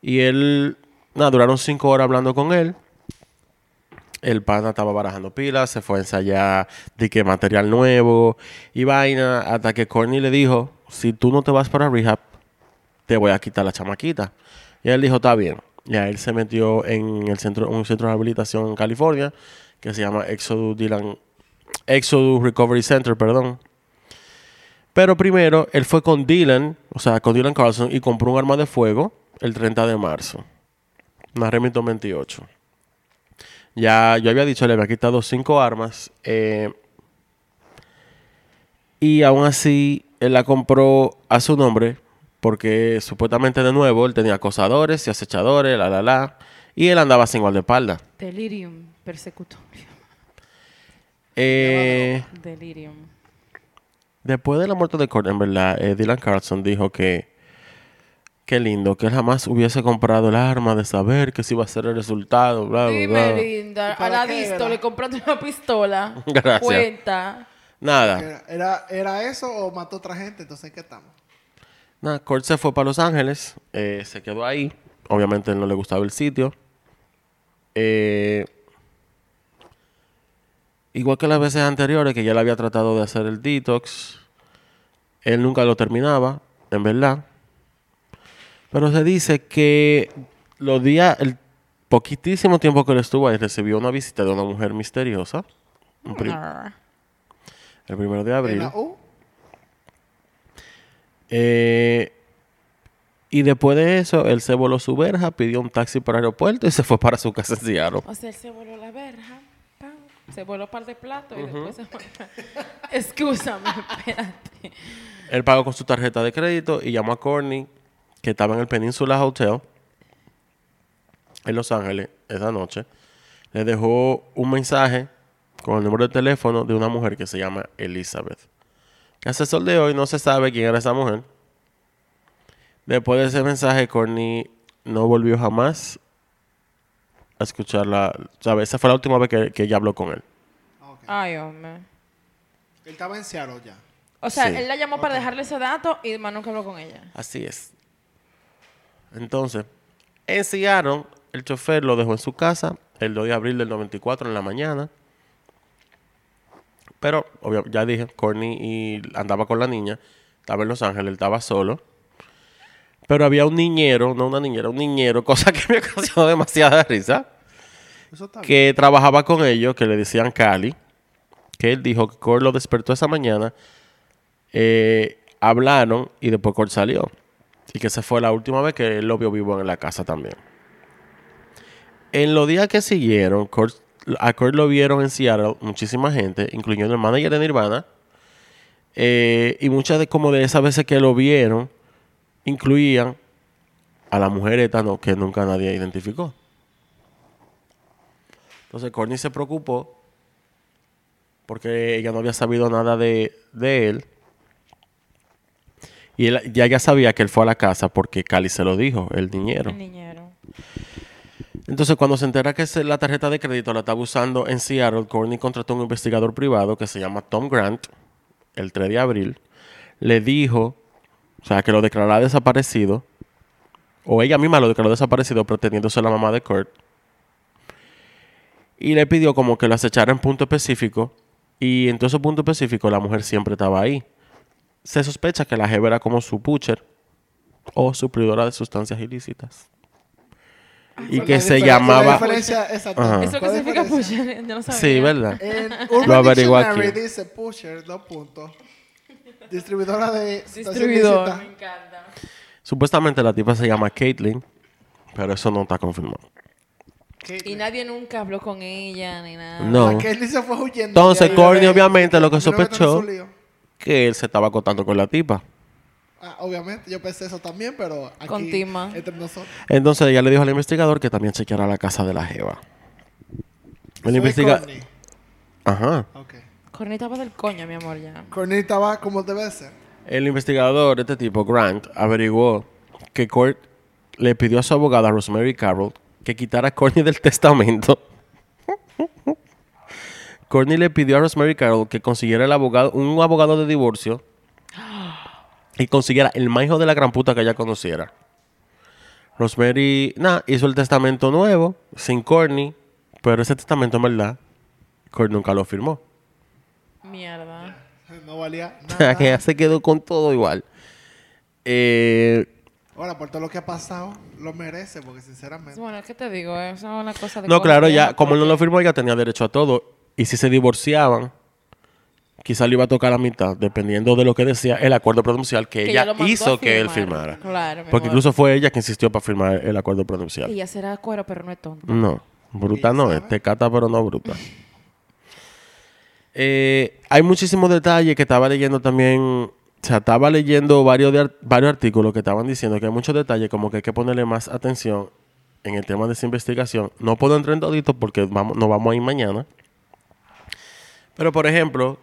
Y él, nada, duraron cinco horas hablando con él. El pana estaba barajando pilas, se fue a ensayar de que material nuevo y vaina, hasta que Courtney le dijo, si tú no te vas para rehab, te voy a quitar la chamaquita. Y él dijo, está bien. Y ahí él se metió en el centro, un centro de rehabilitación en California, que se llama Exodus Dylan, Exodus Recovery Center, perdón. Pero primero, él fue con Dylan, o sea, con Dylan Carlson, y compró un arma de fuego el 30 de marzo. una Remington 28. Ya yo había dicho, le había quitado cinco armas. eh, y aún así, él la compró a su nombre. Porque supuestamente de nuevo él tenía acosadores y acechadores, la la la. Y él andaba sin guardaespaldas. Delirium persecutorio. Eh, Delirium. Después de la muerte de Kurt, en verdad, eh, Dylan Carlson dijo que qué lindo, que él jamás hubiese comprado el arma de saber que si iba a ser el resultado, bla, bla, Dime, bla. linda, ¿Y para a la era? le compraste una pistola. Gracias. Cuenta. Nada. Era, era, ¿Era eso o mató otra gente? Entonces, ¿en qué estamos? Nada, Kurt se fue para Los Ángeles, eh, se quedó ahí. Obviamente él no le gustaba el sitio. Eh, igual que las veces anteriores que ya le había tratado de hacer el detox, él nunca lo terminaba, en verdad. Pero se dice que los días, el poquitísimo tiempo que él estuvo ahí, recibió una visita de una mujer misteriosa. un pri- Arr. el primero de ¿En abril. Eh, y después de eso, él se voló su verja, pidió un taxi para el aeropuerto y se fue para su casa en Seattle. O sea, él se voló la verja, se voló un par de platos y después se. Excúsame, espérate. Él pagó con su tarjeta de crédito y llamó a Courtney, que estaba en el Peninsula Hotel en Los Ángeles esa noche. Le dejó un mensaje con el número de teléfono de una mujer que se llama Elizabeth. Que hasta el sol de hoy no se sabe quién era esa mujer. Después de ese mensaje, Courtney no volvió jamás a escucharla. ¿Sabes? Esa fue la última vez que, que ella habló con él. Ah, ok. Ay, hombre. Él estaba en Seattle ya. O sea, Sí. él la llamó para dejarle ese dato y más nunca habló con ella. Así es. Entonces, en Seattle, el chofer lo dejó en su casa el 2 de abril del 94 en la mañana. Pero, obvio, ya dije, Courtney y andaba con la niña. Estaba en Los Ángeles, él estaba solo. Pero había un niñero, no una niñera, un niñero, cosa que me ocasionó demasiada risa, Eso está bien. que trabajaba con ellos, que le decían Cali, que él dijo que Cord lo despertó esa mañana, eh, hablaron y después Cord salió. Y que esa fue la última vez que él lo vio vivo en la casa también. En los días que siguieron, Kurt- a Kurt lo vieron en Seattle muchísima gente, incluyendo el manager de Nirvana. eh, y muchas de como de esas veces que lo vieron, incluían a la mujer esta no, que nunca nadie identificó. Entonces Courtney se preocupó porque ella no había sabido nada de, de él. Y él, ya ya sabía que él fue a la casa porque Cali se lo dijo, el niñero. El niñero. Entonces, cuando se entera que la tarjeta de crédito la estaba usando en Seattle, Courtney contrató a un investigador privado que se llama Tom Grant, el 3 de abril. Le dijo, o sea, que lo declarara desaparecido, o ella misma lo declaró desaparecido pretendiéndose la mamá de Kurt. Y le pidió como que lo acechara en punto específico, y en todo ese punto específico la mujer siempre estaba ahí. Se sospecha que la jeva era como su butcher o suplidora de sustancias ilícitas. Y ¿Cuál que se llamaba... Ajá. ¿Eso qué ¿Cuál es la significa pusher? Yo no sabía. Sí, ¿verdad? En Lo averiguo aquí. dice pusher, dos puntos. Distribuidora de Distribuidor. Me encanta. Supuestamente la tipa se llama Caitlyn, pero eso no está confirmado. Y nadie nunca habló con ella ni nada. No. La Kelly se fue huyendo. Entonces, Courtney obviamente lo que sospechó-. Que él se estaba acostando con la tipa. Ah, obviamente, yo pensé eso también, pero aquí, Con Tima. entre nosotros. Entonces ella le dijo al investigador que también chequeara la casa de la jeva. El investigador... Ajá. Ok. Courtney estaba del coño, mi amor, ya. Courtney estaba como debe ser. El investigador, este tipo, Grant, averiguó que Court le pidió a su abogada, Rosemary Carroll, que quitara a Courtney del testamento. Courtney le pidió a Rosemary Carroll que consiguiera el abogado, un abogado de divorcio y consiguiera el más hijo de la gran puta que ella conociera. Rosemary, nada, hizo el testamento nuevo, sin Courtney, pero ese testamento, en verdad, Courtney nunca lo firmó. Mierda. No valía O sea, nada. que ella se quedó con todo igual. Eh, Ahora, por todo lo que ha pasado, lo merece, porque sinceramente. Bueno, ¿qué te digo? Eso es una cosa de no, claro, ya, como él no lo firmó, ella tenía derecho a todo. Y si se divorciaban, quizá le iba a tocar la mitad, dependiendo de lo que decía el acuerdo prenupcial que, Que ella, hizo que él firmar. firmara. Claro, Porque incluso fue ella que insistió para firmar el acuerdo prenupcial. Ella será cuero, pero no es tonta. No, bruta no sabe. es, te cata pero no bruta. Eh, hay muchísimos detalles que estaba leyendo también, o sea, estaba leyendo varios, varios artículos que estaban diciendo que hay muchos detalles como que hay que ponerle más atención en el tema de esa investigación. No puedo entrar en todito porque vamos, nos vamos a ir mañana. Pero, por ejemplo,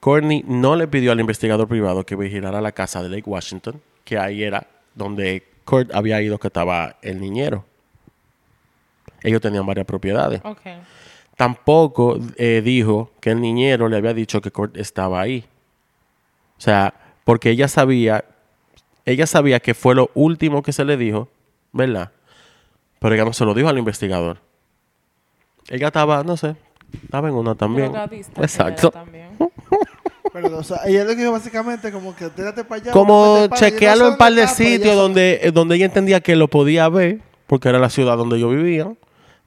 Courtney no le pidió al investigador privado que vigilara la casa de Lake Washington, que ahí era donde Kurt había ido que estaba el niñero. Ellos tenían varias propiedades. Ok. Tampoco eh, dijo que el niñero le había dicho que Kurt estaba ahí. O sea, porque ella sabía, ella sabía que fue lo último que se le dijo, ¿verdad? Pero ella no se lo dijo al investigador. Ella estaba, no sé, estaba en una también. Exacto. también. Pero, o sea, ella le dijo básicamente como que tírate para allá. Como para chequearlo en par dónde de sitios donde, donde ella entendía que lo podía ver, porque era la ciudad donde yo vivía.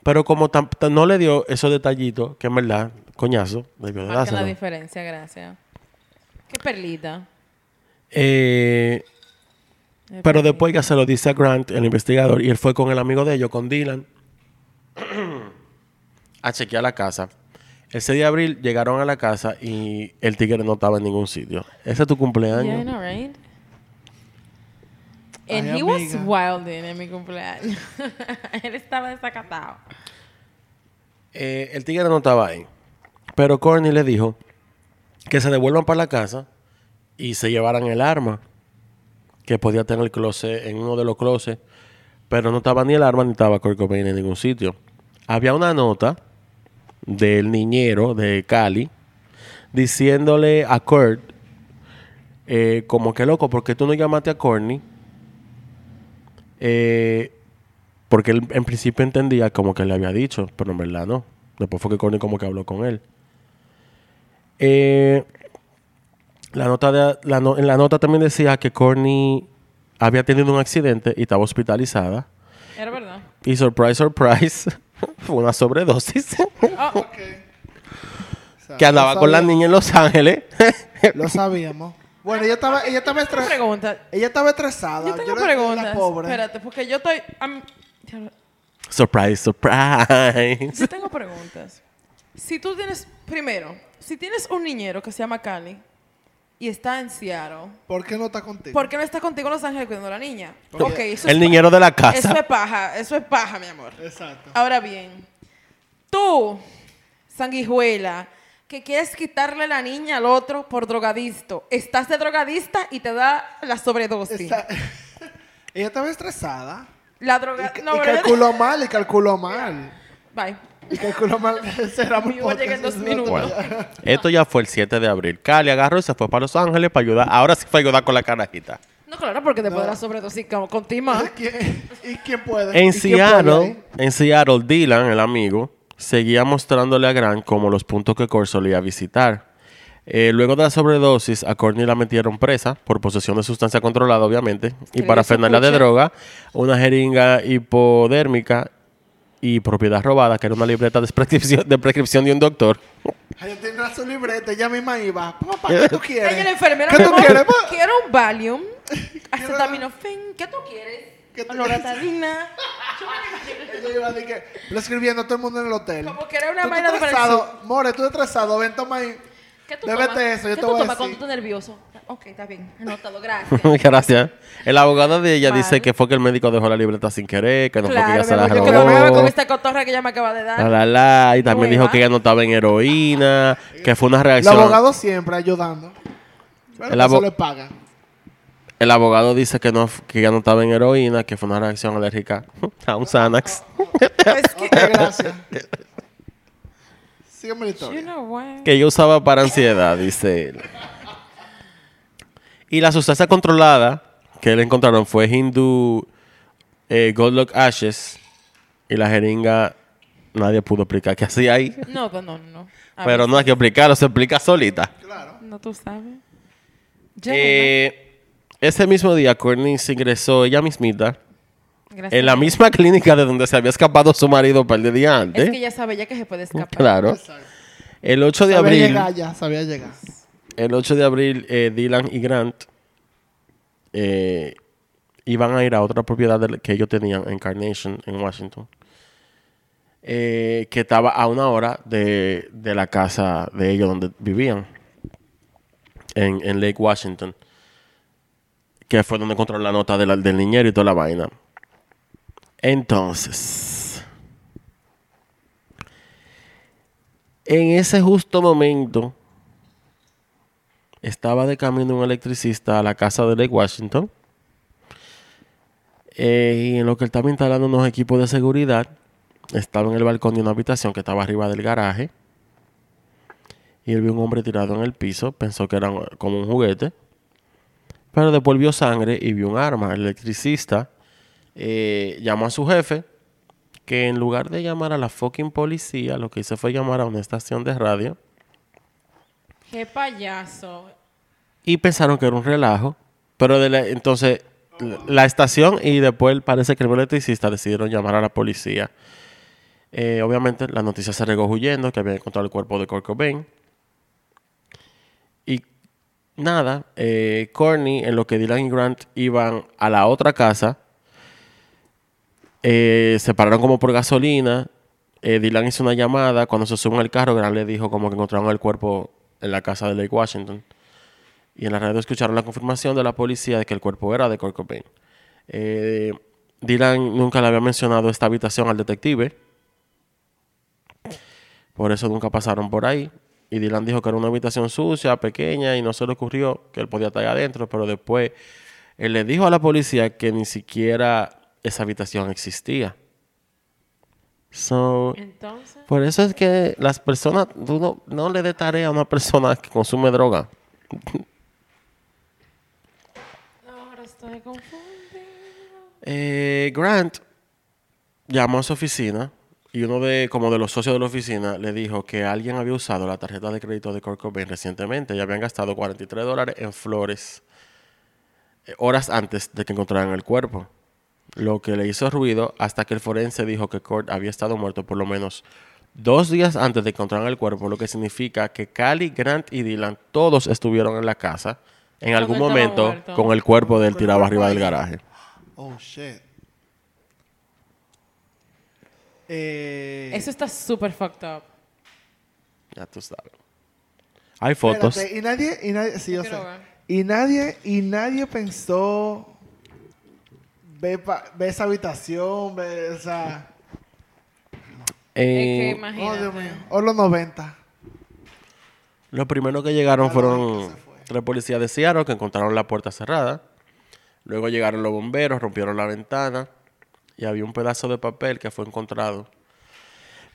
Pero como no le dio esos detallitos, que en verdad, coñazo, debió de Marca la diferencia, gracias. Qué perlita. Eh, pero perlita. después ya se lo dice a Grant, el investigador, y él fue con el amigo de ellos, con Dylan, a chequear la casa. El 6 de abril llegaron a la casa y el tigre no estaba en ningún sitio. Ese es tu cumpleaños. Yeah, right? And Ay, he was amiga. wilding en mi cumpleaños. Él estaba desacatado. Eh, el tigre no estaba ahí. Pero Courtney le dijo que se devuelvan para la casa y se llevaran el arma que podía tener el closet en uno de los closets. Pero no estaba ni el arma ni estaba Kurt Cobain en ningún sitio. Había una nota del niñero de Cali diciéndole a Kurt eh, como que loco, ¿por qué tú no llamaste a Courtney? Eh, porque él en principio entendía como que le había dicho, pero en verdad no. Después fue que Courtney como que habló con él. Eh, la nota de, la no- en la nota también decía que Courtney había tenido un accidente y estaba hospitalizada. Era verdad. Y surprise, surprise, fue una sobredosis. Oh, Ok. O sea, que andaba con la niña en Los Ángeles. Lo sabíamos. Bueno, ella estaba, ella estaba, tengo estres- pregunta. ella estaba estresada. Yo tengo le- la preguntas. pobre. Espérate, porque yo estoy. surprise, surprise. Yo tengo preguntas. Si tú tienes. Primero, si tienes un niñero que se llama Cali y está en Seattle, ¿Por qué no está contigo? ¿por qué no está contigo en Los Ángeles cuidando a la niña? Porque- Ok, eso El es niñero de la pa- Eso casa. es paja, eso es paja, mi amor. Exacto. Ahora bien, tú, sanguijuela, que quieres quitarle la niña al otro por drogadicto, estás de drogadista y te da la sobredosis. Está- ella estaba estresada. La Y, droga... y no, pero yo- calculó mal, y calculó mal. Bye. Y calculó mal. Podcast. minutos. Bueno, esto ya fue el 7 de abril. Cali agarró y se fue para Los Ángeles para ayudar. Ahora sí fue a ayudar con la carajita. No, claro, porque después No. de la sobredosis, como continúa. ¿Quién- ¿Y quién puede? En ¿Y quién puede Seattle, en Seattle, Dylan, el amigo, seguía mostrándole a Grant como los puntos que Kurt solía visitar. Eh, luego de la sobredosis, a Courtney la metieron presa por posesión de sustancia controlada, obviamente, y para fernalia de droga, una jeringa hipodérmica y propiedad robada, que era una libreta de prescripción de, prescripción de un doctor. Ella tendrá su libreta, ella misma iba. Papá, ¿qué tú quieres? Ella la enfermera, ¿Qué tú quieres? Quiero un Valium, acetaminofén, ¿qué tú quieres? ¿Qué tú Loratadina. Ella iba de que, lo escribiendo a todo el mundo en el hotel. Como que era una Tú vaina de estresado, More, tú estás estresado, ven, toma ahí. ¿Qué tú Bébete tomas? eso, yo ¿Qué te tú voy a tomas cuando decir. tú estás nervioso? Ok, está bien. Anotado, gracias. Gracias. El abogado de ella Vale. dice que fue que el médico dejó la libreta sin querer, que no fue que claro, ella mi se la amor, yo que no me haga robó. con esta cotorra que ella me acaba de dar. La, la, la, y también Nueva. dijo que ella no estaba en heroína, que fue una Los reacción. abogados siempre ayudando. Pero El eso abo- le pagan. El abogado dice que no que ella no estaba en heroína, que fue una reacción alérgica a un Xanax. Es que, gracias. Sígueme la you historia. know que ella usaba para ansiedad, dice él. Y la sustancia controlada que le encontraron fue Hindu eh, Goldlock Ashes y la jeringa nadie pudo explicar qué hacía ahí. No, no, no, no. A Pero no hay que explicarlo, se explica solita. Claro. No, tú sabes. Eh, ese mismo día, Courtney se ingresó ella mismita gracias. en la misma clínica de donde se había escapado su marido un par de días antes. Es que ella sabe ya que se puede escapar. Claro. Exacto. El 8 de Sabía abril. llegar ya, sabía llegar. el 8 de abril, eh, Dylan y Grant eh, iban a ir a otra propiedad que ellos tenían en Carnation, en Washington, eh, que estaba a una hora de, de la casa de ellos donde vivían, en, en Lake Washington, que fue donde encontraron la nota de del niñero y toda la vaina. Entonces, en ese justo momento, estaba de camino un electricista a la casa de Lake Washington. eh, y en lo que él estaba instalando unos equipos de seguridad, estaba en el balcón de una habitación que estaba arriba del garaje. Y él vio un hombre tirado en el piso, pensó que era como un juguete. Pero después vio sangre y vio un arma. El electricista eh, llamó a su jefe, que en lugar de llamar a la fucking policía, lo que hizo fue llamar a una estación de radio. Qué payaso. y pensaron que era un relajo. Pero de la- entonces la, la estación y después parece que el electricista decidieron llamar a la policía. Eh, obviamente la noticia se regó huyendo que habían encontrado el cuerpo de Kurt Cobain. Nada, eh, en lo que Dylan y Grant iban a la otra casa, eh, se pararon como por gasolina. Eh, Dylan hizo una llamada. Cuando se subió al carro, Grant le dijo como que encontraron el cuerpo en la casa de Lake Washington. Y en la radio escucharon la confirmación de la policía de que el cuerpo era de Kurt Cobain. Eh, Dylan nunca le había mencionado esta habitación al detective. Por eso nunca pasaron por ahí. Y Dylan dijo que era una habitación sucia, pequeña, y no se le ocurrió que él podía estar adentro. Pero después él le dijo a la policía que ni siquiera esa habitación existía. So, Entonces, por eso es que las personas, tú no, no le dé tarea a una persona que consume droga. ahora estoy confundida. Eh, Grant llamó a su oficina y uno de como de los socios de la oficina le dijo que alguien había usado la tarjeta de crédito de Kurt Cobain recientemente y habían gastado 43 dólares en flores eh, horas antes de que encontraran el cuerpo. Lo que le hizo ruido hasta que el forense dijo que Kurt había estado muerto por lo menos dos días antes de encontrar el cuerpo, lo que significa que Cali, Grant y Dylan todos estuvieron en la casa en algún momento muerto. con el cuerpo de él Con el tirado arriba del garaje. Oh, shit. Eh, Eso está súper fucked up. Ya tú sabes. Hay fotos. espérate, y nadie, y nadie, sí, yo quiero sé. ver. Y nadie, y nadie pensó ve, pa- ve esa habitación, ve esa. Eh, es que Oh, imagínate. Dios mío. O los 90. Los primeros que llegaron fueron tres policías de Seattle que encontraron la puerta cerrada. Luego llegaron los bomberos, rompieron la ventana y había un pedazo de papel que fue encontrado,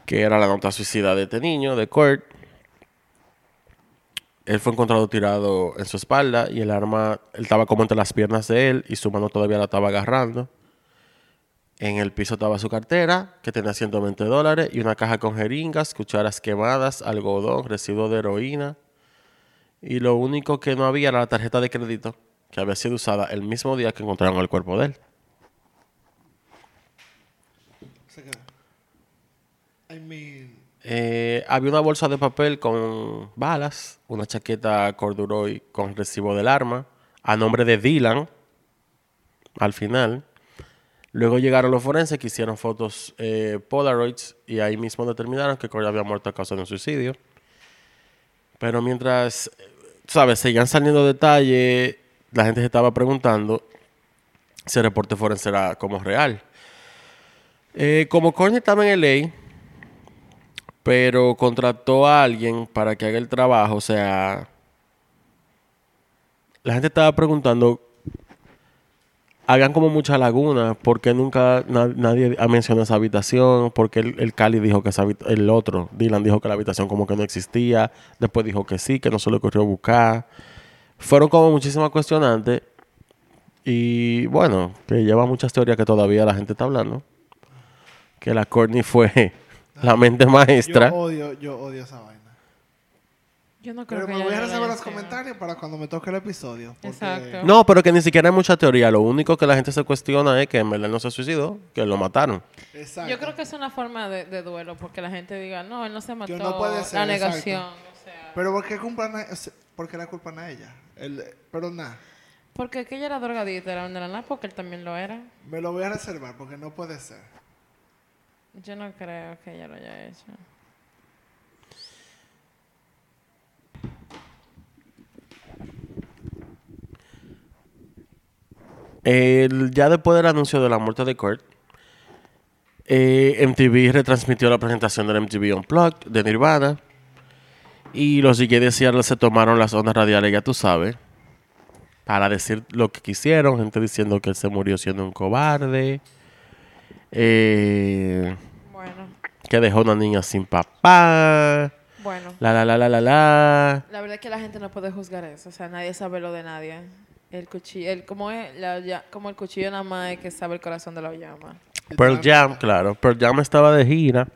que era la nota suicida de este niño, de Kurt. Él fue encontrado tirado en su espalda y el arma, él estaba como entre las piernas de él y su mano todavía la estaba agarrando. En el piso estaba su cartera, que tenía 120 dólares, y una caja con jeringas, cucharas quemadas, algodón, residuos de heroína. Y lo único que no había era la tarjeta de crédito, que había sido usada el mismo día que encontraron el cuerpo de él. Se quedó. I mean. Eh, había una bolsa de papel con balas, una chaqueta corduroy con recibo del arma, a nombre de Dylan, al final. Luego llegaron los forenses que hicieron fotos eh, Polaroids y ahí mismo determinaron que Corey había muerto a causa de un suicidio. Pero mientras, ¿sabes? Seguían saliendo detalles, la gente se estaba preguntando si el reporte forense era como real. Eh, como Courtney estaba en LA, pero contrató a alguien para que haga el trabajo, o sea, la gente estaba preguntando, habían como mucha laguna, ¿por qué nunca na- nadie ha mencionado esa habitación? ¿Por qué el, el Cali dijo que esa el otro, Dylan dijo que la habitación como que no existía, después dijo que sí, que no se le ocurrió buscar. Fueron como muchísimas cuestionantes y bueno, que lleva muchas teorías que todavía la gente está hablando. Que la Courtney fue la mente maestra. Yo odio, yo odio esa vaina. Yo no creo Pero que me voy a reservar los comentarios para cuando me toque el episodio. porque- Exacto. No, pero que ni siquiera hay mucha teoría. Lo único que la gente se cuestiona es que en verdad no se suicidó, que lo mataron. Exacto. Yo creo que es una forma de, de duelo, porque la gente diga, no, él no se mató. no puede ser, la negación. sea. Pero ¿por qué culpan o sea, ¿por qué la culpan a ella? El, pero nada, Porque que ella era drogadita, era una de la nada, porque él también lo era. me lo voy a reservar porque no puede ser. Yo no creo que ella lo haya hecho. El- ya después del anuncio de la muerte de Kurt, eh, MTV retransmitió la presentación del MTV Unplugged de Nirvana. Y los DJ de Seattle se tomaron las ondas radiales, ya tú sabes, para decir lo que quisieron. Gente diciendo que él se murió siendo un cobarde. Eh, Bueno, que dejó una niña sin papá. bueno. La, la, la, la, la, la. La verdad es que la gente no puede juzgar eso. O sea, nadie sabe lo de nadie. El cuchillo, el, como, es, la, como el cuchillo nada más es que sabe el corazón de la llama. Pearl Jam, claro. Pearl Jam estaba de gira.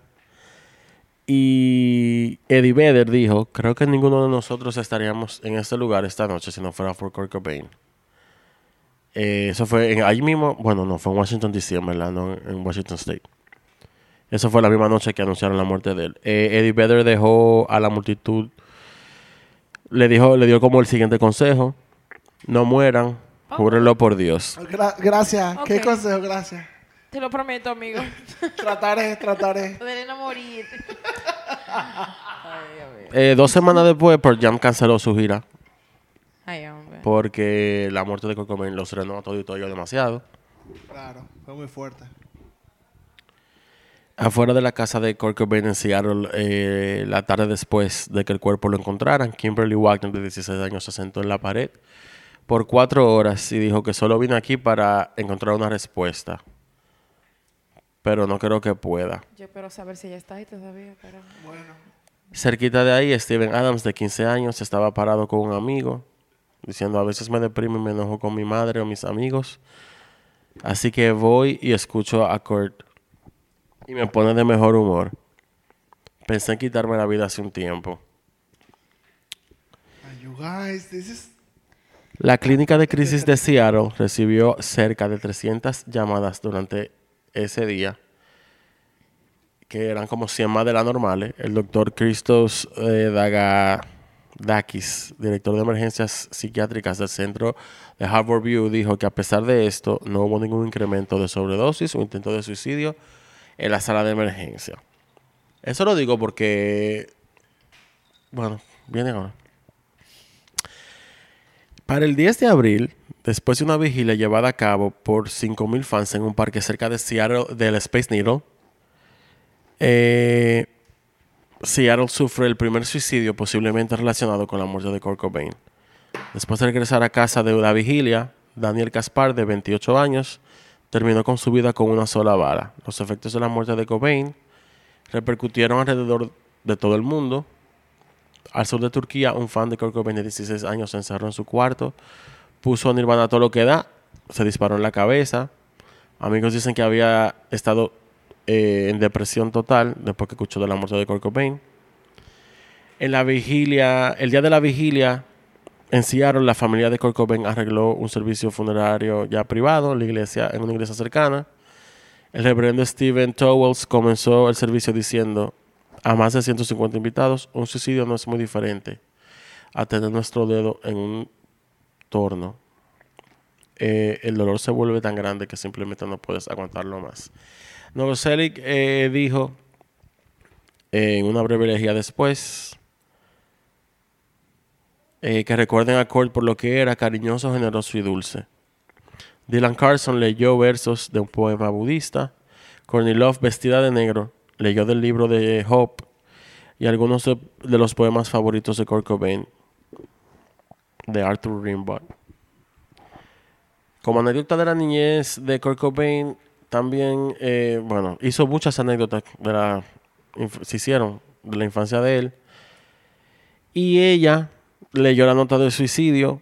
Y Eddie Vedder dijo, creo que ninguno de nosotros estaríamos en este lugar esta noche si no fuera por Kurt Cobain. Eh, eso fue en, ahí mismo, bueno, no, fue en Washington DC, en verdad, no en Washington State. Eso fue la misma noche que anunciaron la muerte de él. Eh, Eddie Vedder dejó a la multitud, le dijo, le dio como el siguiente consejo, no mueran, júrenlo por Dios. Gra- gracias, qué consejo, gracias. Te lo prometo, amigo. Trataré, trataré. de no morir. Ay. Eh, dos semanas después, Pearl Jam canceló su gira Ay. Porque la muerte de Cobain los frenó a todo y todo ello demasiado. Claro, fue muy fuerte. Afuera de la casa de Kurt Cobain en Seattle, eh, la tarde después de que el cuerpo lo encontraran, Kimberly Wagner, de 16 años, se sentó en la pared por cuatro horas y dijo que solo vino aquí para encontrar una respuesta. Pero no creo que pueda. Yo espero saber si ella está ahí todavía, pero... Bueno, Cerquita de ahí, Steven Adams, de 15 años, estaba parado con un amigo, diciendo, a veces me deprimo y me enojo con mi madre o mis amigos. Así que voy y escucho a Kurt y me pone de mejor humor. Pensé en quitarme la vida hace un tiempo. and you guys, this is La clínica de crisis de Seattle recibió cerca de 300 llamadas durante ese día, que eran como 100 más de las normales. El doctor Christos eh, Dagadakis, director de emergencias psiquiátricas del centro de Harvard View, dijo que a pesar de esto no hubo ningún incremento de sobredosis o intento de suicidio en la sala de emergencia. Eso lo digo porque, bueno, viene ahora. Para el 10 de abril, después de una vigilia llevada a cabo por 5.000 fans en un parque cerca de Seattle, del Space Needle, eh, Seattle sufre el primer suicidio posiblemente relacionado con la muerte de Kurt Cobain. Después de regresar a casa de la vigilia, Daniel Caspar, de 28 años, terminó con su vida con una sola bala. Los efectos de la muerte de Cobain repercutieron alrededor de todo el mundo. Al sur de Turquía, un fan de Kurt Cobain de 16 años se encerró en su cuarto, puso a Nirvana todo lo que da, se disparó en la cabeza. Amigos dicen que había estado eh, en depresión total después que escuchó de la muerte de Kurt Cobain. En la vigilia, el día de la vigilia, en Seattle, la familia de Kurt Cobain arregló un servicio funerario ya privado en la iglesia, en una iglesia cercana. El reverendo Stephen Towles comenzó el servicio diciendo a más de 150 invitados, un suicidio no es muy diferente a tener nuestro dedo en un torno. Eh, el dolor se vuelve tan grande que simplemente no puedes aguantarlo más. Novoselic eh, dijo en una breve elegía después eh, que recuerden a Kurt por lo que era cariñoso, generoso y dulce. Dylan Carson leyó versos de un poema budista. Courtney Love, vestida de negro, leyó del libro de Hope y algunos de, de los poemas favoritos de Kurt Cobain, de Arthur Rimbaud. Como anécdota de la niñez de Kurt Cobain, también, eh, bueno, hizo muchas anécdotas de la, se hicieron de la infancia de él. Y ella leyó la nota de suicidio,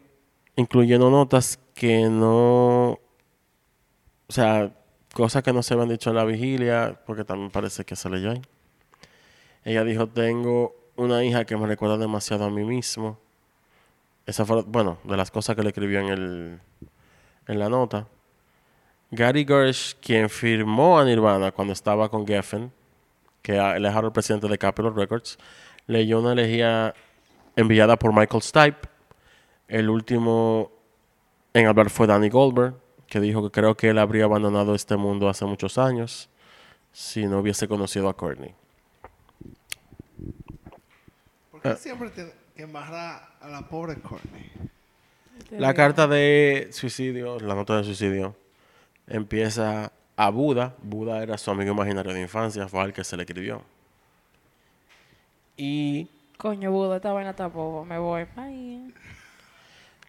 incluyendo notas que no, o sea, cosas que no se habían dicho en la vigilia, porque también parece que se leyó ahí. Ella dijo, tengo una hija que me recuerda demasiado a mí mismo. Esa fue, bueno, de las cosas que le escribió en, el, en la nota. Gary Gersh, quien firmó a Nirvana cuando estaba con Geffen, que él es ahora el presidente de Capitol Records, leyó una elegía enviada por Michael Stipe. El último en hablar fue Danny Goldberg, que dijo que creo que él habría abandonado este mundo hace muchos años si no hubiese conocido a Courtney. ¿Por qué siempre tiene que embarrar a la pobre Courtney? La carta de suicidio, la nota de suicidio, empieza a Buda. Buda era su amigo imaginario de infancia, fue al que se le escribió. Y Coño, Buda, esta vaina está bobo. Me voy. Bye.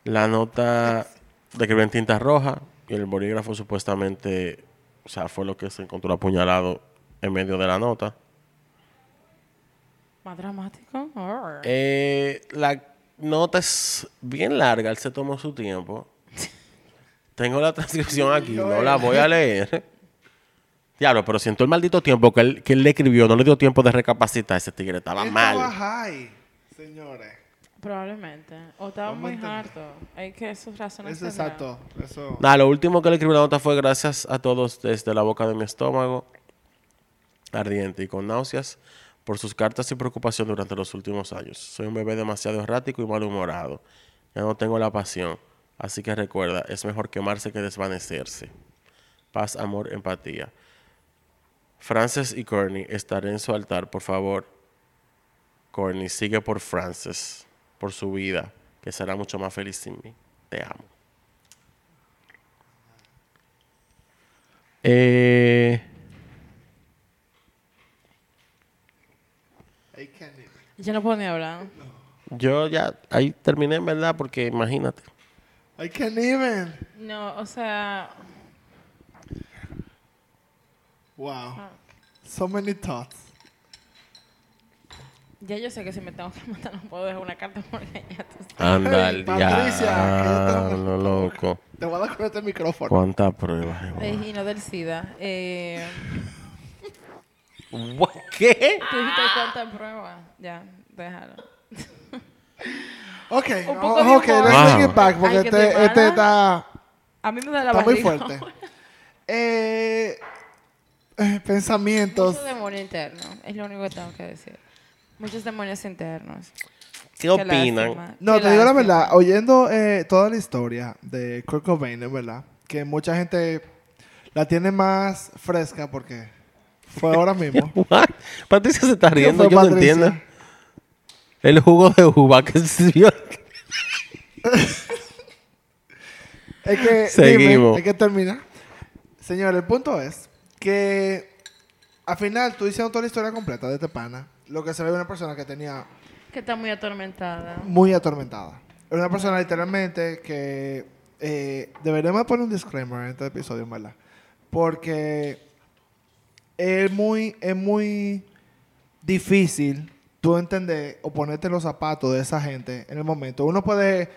la nota de escribió en tinta roja y el bolígrafo supuestamente, o sea, fue lo que se encontró apuñalado en medio de la nota. Más dramático. Eh, la nota es bien larga, él se tomó su tiempo. Tengo la transcripción aquí, no la voy a leer. Diablo, pero siento el maldito tiempo que él, que él le escribió, no le dio tiempo de recapacitar. Ese tigre estaba Él mal. Estaba high, señores. Probablemente. O estaba Vamos a muy entender. harto. Hay que esos razones. Eso exacto. Eso. Nada, lo último que le escribí la nota fue gracias a todos desde la boca de mi estómago, ardiente y con náuseas, por sus cartas y preocupación durante los últimos años. Soy un bebé demasiado errático y malhumorado. Ya no tengo la pasión. Así que recuerda, es mejor quemarse que desvanecerse. Paz, amor, empatía. Frances y Courtney, estaré en su altar, por favor. Courtney, sigue por Frances, por su vida, que será mucho más feliz sin mí. Te amo. Eh. Yo no puedo ni hablar. yo ya ahí terminé en verdad porque imagínate. I can't even. No, o sea. Wow. Ah. So many thoughts. Ya yo sé que si me tengo que matar no puedo dejar una carta porque ya tú. Anda Hey, al Patricia, yo tengo- diablo, loco. Te voy a dar con este micrófono. Cuánta prueba. Eh, y no del SIDA. Eh, ¿Qué? ¿Tú dijiste cuántas pruebas? Ya, déjalo. Ok, Un poco oh, de ok, humor. let's bring Wow. it back porque Ay, que este, este está, A mí me da la está muy barriga. fuerte. Eh, eh, pensamientos. Mucho demonio interno. Es lo único que tengo que decir. Muchos demonios internos. ¿Qué opinan? No, qué te digo la verdad, oyendo eh, toda la historia de Kurt Cobain, es verdad, que mucha gente la tiene más fresca porque fue ahora mismo. What? Patricia se está riendo, fue, yo no Patricia? entiendo. El jugo de uva que se vio. Es que, Seguimos. dime, hay que terminar. Señor, el punto es que al final tú diciendo toda la historia completa de este pana, lo que se ve es una persona que tenía Que está muy atormentada. muy atormentada. Era una persona literalmente que eh, deberíamos poner un disclaimer en este episodio, en verdad. Porque es muy, es muy difícil tú entender o ponerte los zapatos de esa gente en el momento. Uno puede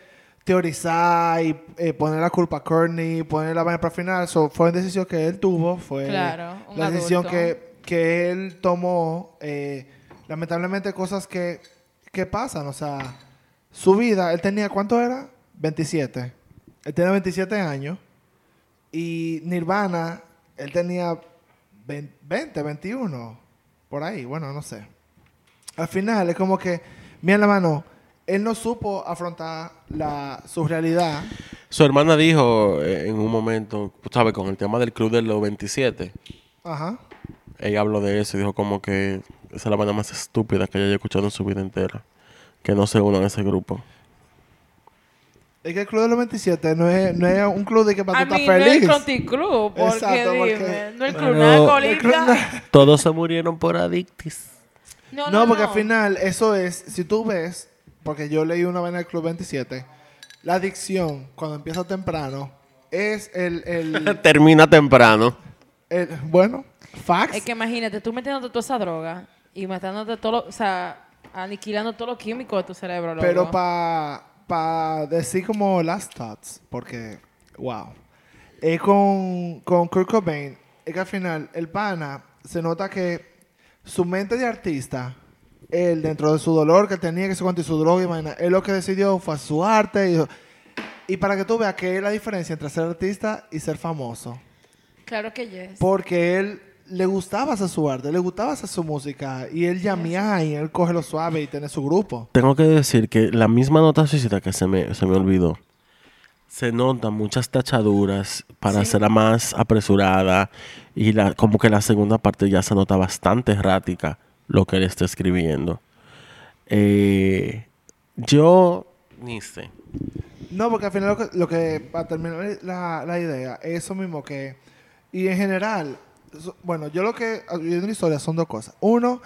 teorizar y eh, poner la culpa a Courtney, poner la vaina para final. So, fue una decisión que él tuvo, fue Claro, la decisión que, que él tomó. eh, lamentablemente cosas que, que pasan, o sea, su vida, él tenía, ¿cuánto era? 27. Él tenía 27 años. Y Nirvana, él tenía 20, 20, 21. Por ahí, bueno, no sé. Al final es como que, mira la mano, él no supo afrontar la, su realidad. Su hermana dijo eh, en un momento, ¿sabes? Con el tema del club de los 27. Ajá. Ella habló de eso y dijo como que esa es la banda más estúpida que ella haya escuchado en su vida entera. Que no se unan a ese grupo. Es que el club de los 27 no es, no es un club de que para A tú estar mí no es feliz. el Conticlub, porque Exacto, porque- dime, no el Pero- club nada No, colita. Todos se murieron por adictis. No, No, no, porque no. al final, eso es, si tú ves, porque yo leí una vaina del Club 27, la adicción, cuando empieza temprano, es el, el, Termina temprano. el- bueno, facts. Es que imagínate, tú metiéndote toda esa droga y matándote todo lo, o sea, aniquilando todos los químicos de tu cerebro, pero para pa decir como last thoughts, porque, wow, es con, con Kurt Cobain, es que al final, el pana, se nota que su mente de artista, él dentro de su dolor que tenía, que se cuenta, y su droga y vaina, él lo que decidió fue su arte y, y para que tú veas que es la diferencia entre ser artista y ser famoso. Claro que yes. Porque él le gustaba hacer su arte, le gustaba hacer su música. Y él llamea y él coge lo suave y tiene su grupo. Tengo que decir que la misma nota suicida que se me, se me olvidó, se notan muchas tachaduras para hacerla más apresurada y la, como que la segunda parte ya se nota bastante errática lo que él está escribiendo. Eh, yo ni. No, porque al final lo que, para terminar la, la idea, es eso mismo que, y en general, bueno, yo lo que, viendo la historia son dos cosas. Uno,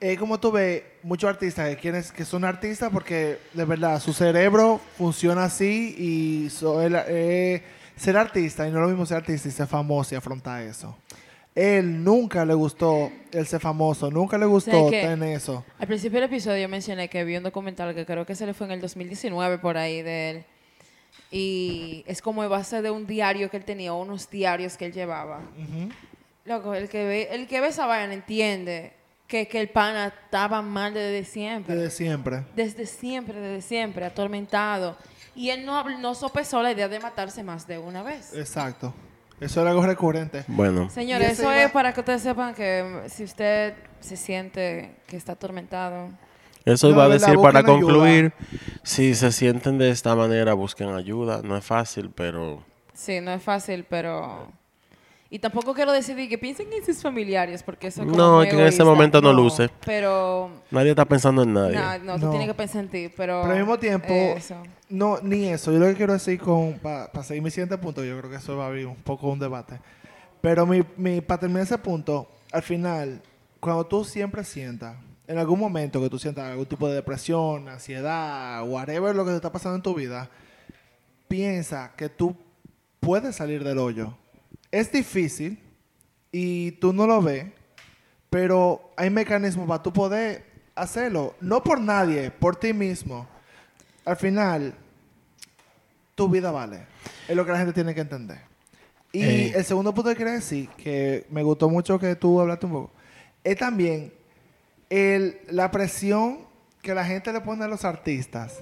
es como tú ves, muchos artistas que quieren, que son artistas porque de verdad su cerebro funciona así y so- eh, ser artista, y no es lo mismo ser artista y ser famoso y afrontar eso. Él nunca le gustó el ser famoso, nunca le gustó tener eso. Al principio del episodio yo mencioné que vi un documental que creo que se le fue en el 2019 por ahí de él. Y es como base de un diario que él tenía, unos diarios que él llevaba. Loco, el que ve, el que ve esa vaina entiende que, que el pana estaba mal desde siempre. Desde siempre. Desde siempre, desde siempre, atormentado. Y él no, no sopesó la idea de matarse más de una vez. Exacto. Eso era algo recurrente. Bueno, Señores, eso iba- es para que ustedes sepan que si usted se siente que está atormentado, eso No, iba a decir para ayuda. concluir. Si se sienten de esta manera, busquen ayuda. No es fácil, pero sí, no es fácil, pero... Y tampoco quiero decidir que piensen en sus familiares, porque eso es como No, es que en ese momento no No. luce. Pero... nadie está pensando en nadie. No, no, tú No. tienes que pensar en ti, pero... Pero al mismo tiempo, Eso. no, ni eso. Yo lo que quiero decir con, para seguir mi siguiente punto, yo creo que eso va a abrir un poco un debate. Pero mi, mi, para terminar ese punto, al final, cuando tú siempre sientas, en algún momento que tú sientas algún tipo de depresión, ansiedad, whatever lo que te está pasando en tu vida, piensa que tú puedes salir del hoyo. Es difícil y tú no lo ves, pero hay mecanismos para tú poder hacerlo. No por nadie, por ti mismo. Al final, tu vida vale. Es lo que la gente tiene que entender. Y Eh. el segundo punto que quería decir, que me gustó mucho que tú hablaste un poco, es también el, la presión que la gente le pone a los artistas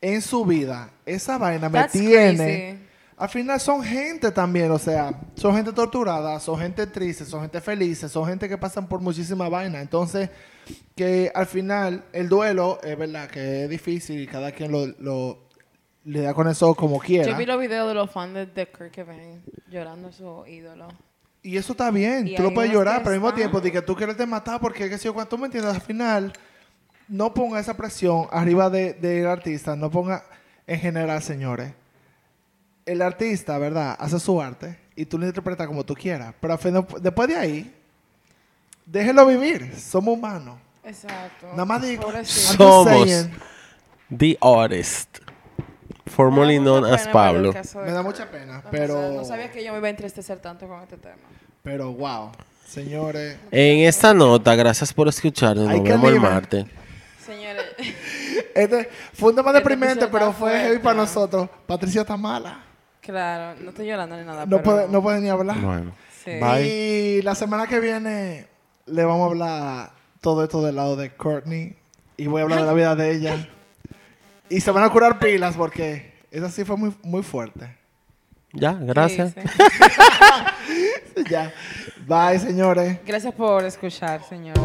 en su vida. Esa vaina me That's tiene. Al final son gente también, o sea, son gente torturada, son gente triste, son gente feliz, son gente que pasan por muchísima vaina. Entonces, que al final el duelo es verdad que es difícil y cada quien lo, lo le da con eso como quiera. Yo vi los videos de los fans de, de Kurt Cobain llorando a su ídolo. Y eso está bien, Y tú lo puedes llorar, que pero al mismo tiempo de que tú quieres te matar porque qué sé yo, cuando tú me entiendes, al final no ponga esa presión arriba de- del artista, no ponga en general, señores. El artista, ¿verdad? Hace su arte y tú lo interpretas como tú quieras, pero al final, después de ahí, déjelo vivir, somos humanos. Exacto. Nada más digo, Somos. The Artist. Formerly known as Pablo. Me da mucha pena, No, pero, no sabía- No sabía que yo me iba a entristecer tanto con este tema. pero wow, señores. En esta nota, gracias por escucharnos. Nos vemos el martes. Señores, Este fue un tema Este deprimente, pero fue heavy para nosotros. Patricia está mala. Claro, no estoy llorando ni nada. No pero- puede, no puede ni hablar. Bueno. Sí. Bye. Y la semana que viene le vamos a hablar todo esto del lado de Courtney. Y voy a hablar de la vida de ella. Y se van a curar pilas porque esa sí fue muy, muy fuerte. Ya, gracias. Sí, sí. ya. Bye, señores. Gracias por escuchar, señores.